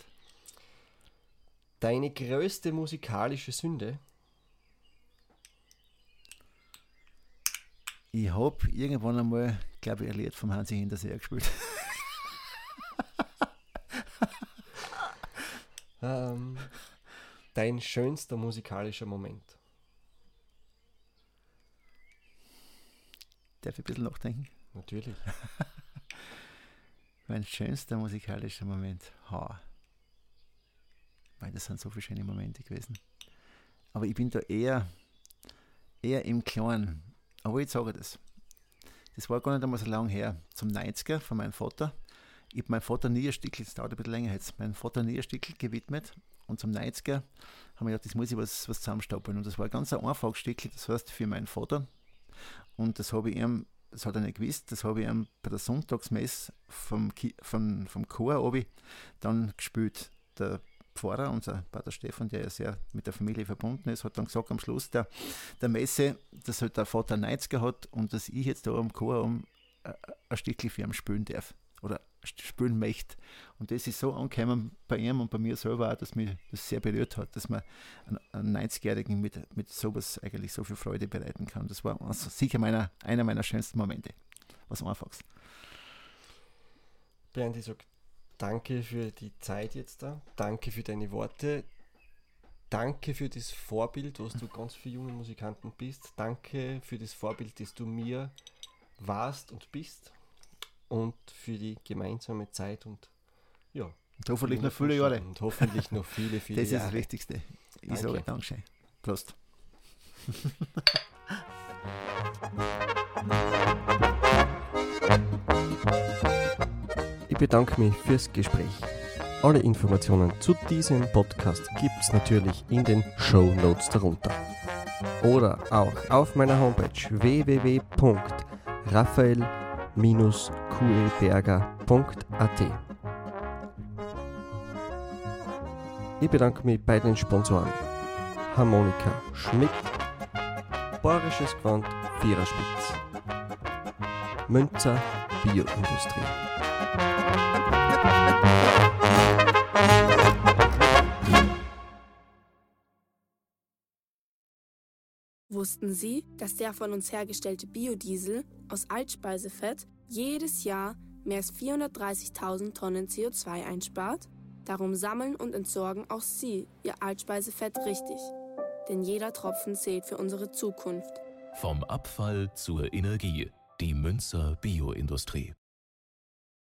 S1: Deine größte musikalische Sünde?
S2: Ich habe irgendwann einmal, glaube ich, ein Lied vom Hansi Hinterseher gespielt.
S1: ähm, dein schönster musikalischer Moment?
S2: Darf ich ein bisschen nachdenken?
S1: Natürlich.
S2: mein schönster musikalischer Moment. Ha. Weil das sind so viele schöne Momente gewesen. Aber ich bin da eher, eher im Kleinen. Aber ich sage das. Das war gar nicht einmal so lange her. Zum 90er von meinem Vater. Ich habe meinem Vater Nierstickel, das dauert ein bisschen länger jetzt, meinem Vater Nierstickel gewidmet. Und zum 90er haben wir gedacht, das muss ich was, was zusammenstapeln. Und das war ein ganz einfaches Stückchen, das heißt für meinen Vater. Und das habe ich ihm, das hat er nicht gewusst, das habe ich ihm bei der Sonntagsmesse vom, vom, vom Chor dann gespielt. Der Pfarrer, unser Pater Stefan, der ja sehr mit der Familie verbunden ist, hat dann gesagt am Schluss der, der Messe, dass halt der Vater 90er hat und dass ich jetzt da am Chor um äh, ein Stückchen für ihn spielen darf oder spielen möchte. Und das ist so angekommen bei ihm und bei mir selber auch, dass mich das sehr berührt hat, dass man einen 90-Jährigen mit, mit sowas eigentlich so viel Freude bereiten kann. Das war also sicher meiner, einer meiner schönsten Momente. Was Einfaches.
S1: Bernd, ich sage danke für die Zeit jetzt da. Danke für deine Worte. danke für das Vorbild, was du ganz für junge Musikanten bist. Danke für das Vorbild, das du mir warst und bist. Und für die gemeinsame Zeit und ja.
S2: Und hoffentlich noch viele Jahre.
S1: Und hoffentlich noch viele, viele
S2: das
S1: Jahre.
S2: Das ist das Wichtigste. Ich
S1: Danke.
S2: sage Dankeschön. Prost.
S1: Ich bedanke mich fürs Gespräch. Alle Informationen zu diesem Podcast gibt es natürlich in den Show Notes darunter. Oder auch auf meiner Homepage www.raphael-kueberger.at. Ich bedanke mich bei den Sponsoren Harmonika Schmidt, Borisches Gewand Viererspitz, Münzer Bioindustrie.
S3: Wussten Sie, dass der von uns hergestellte Biodiesel aus Altspeisefett jedes Jahr mehr als 430.000 Tonnen CO2 einspart? Darum sammeln und entsorgen auch Sie Ihr Altspeisefett richtig. Denn jeder Tropfen zählt für unsere Zukunft.
S4: Vom Abfall zur Energie. Die Münzer Bioindustrie.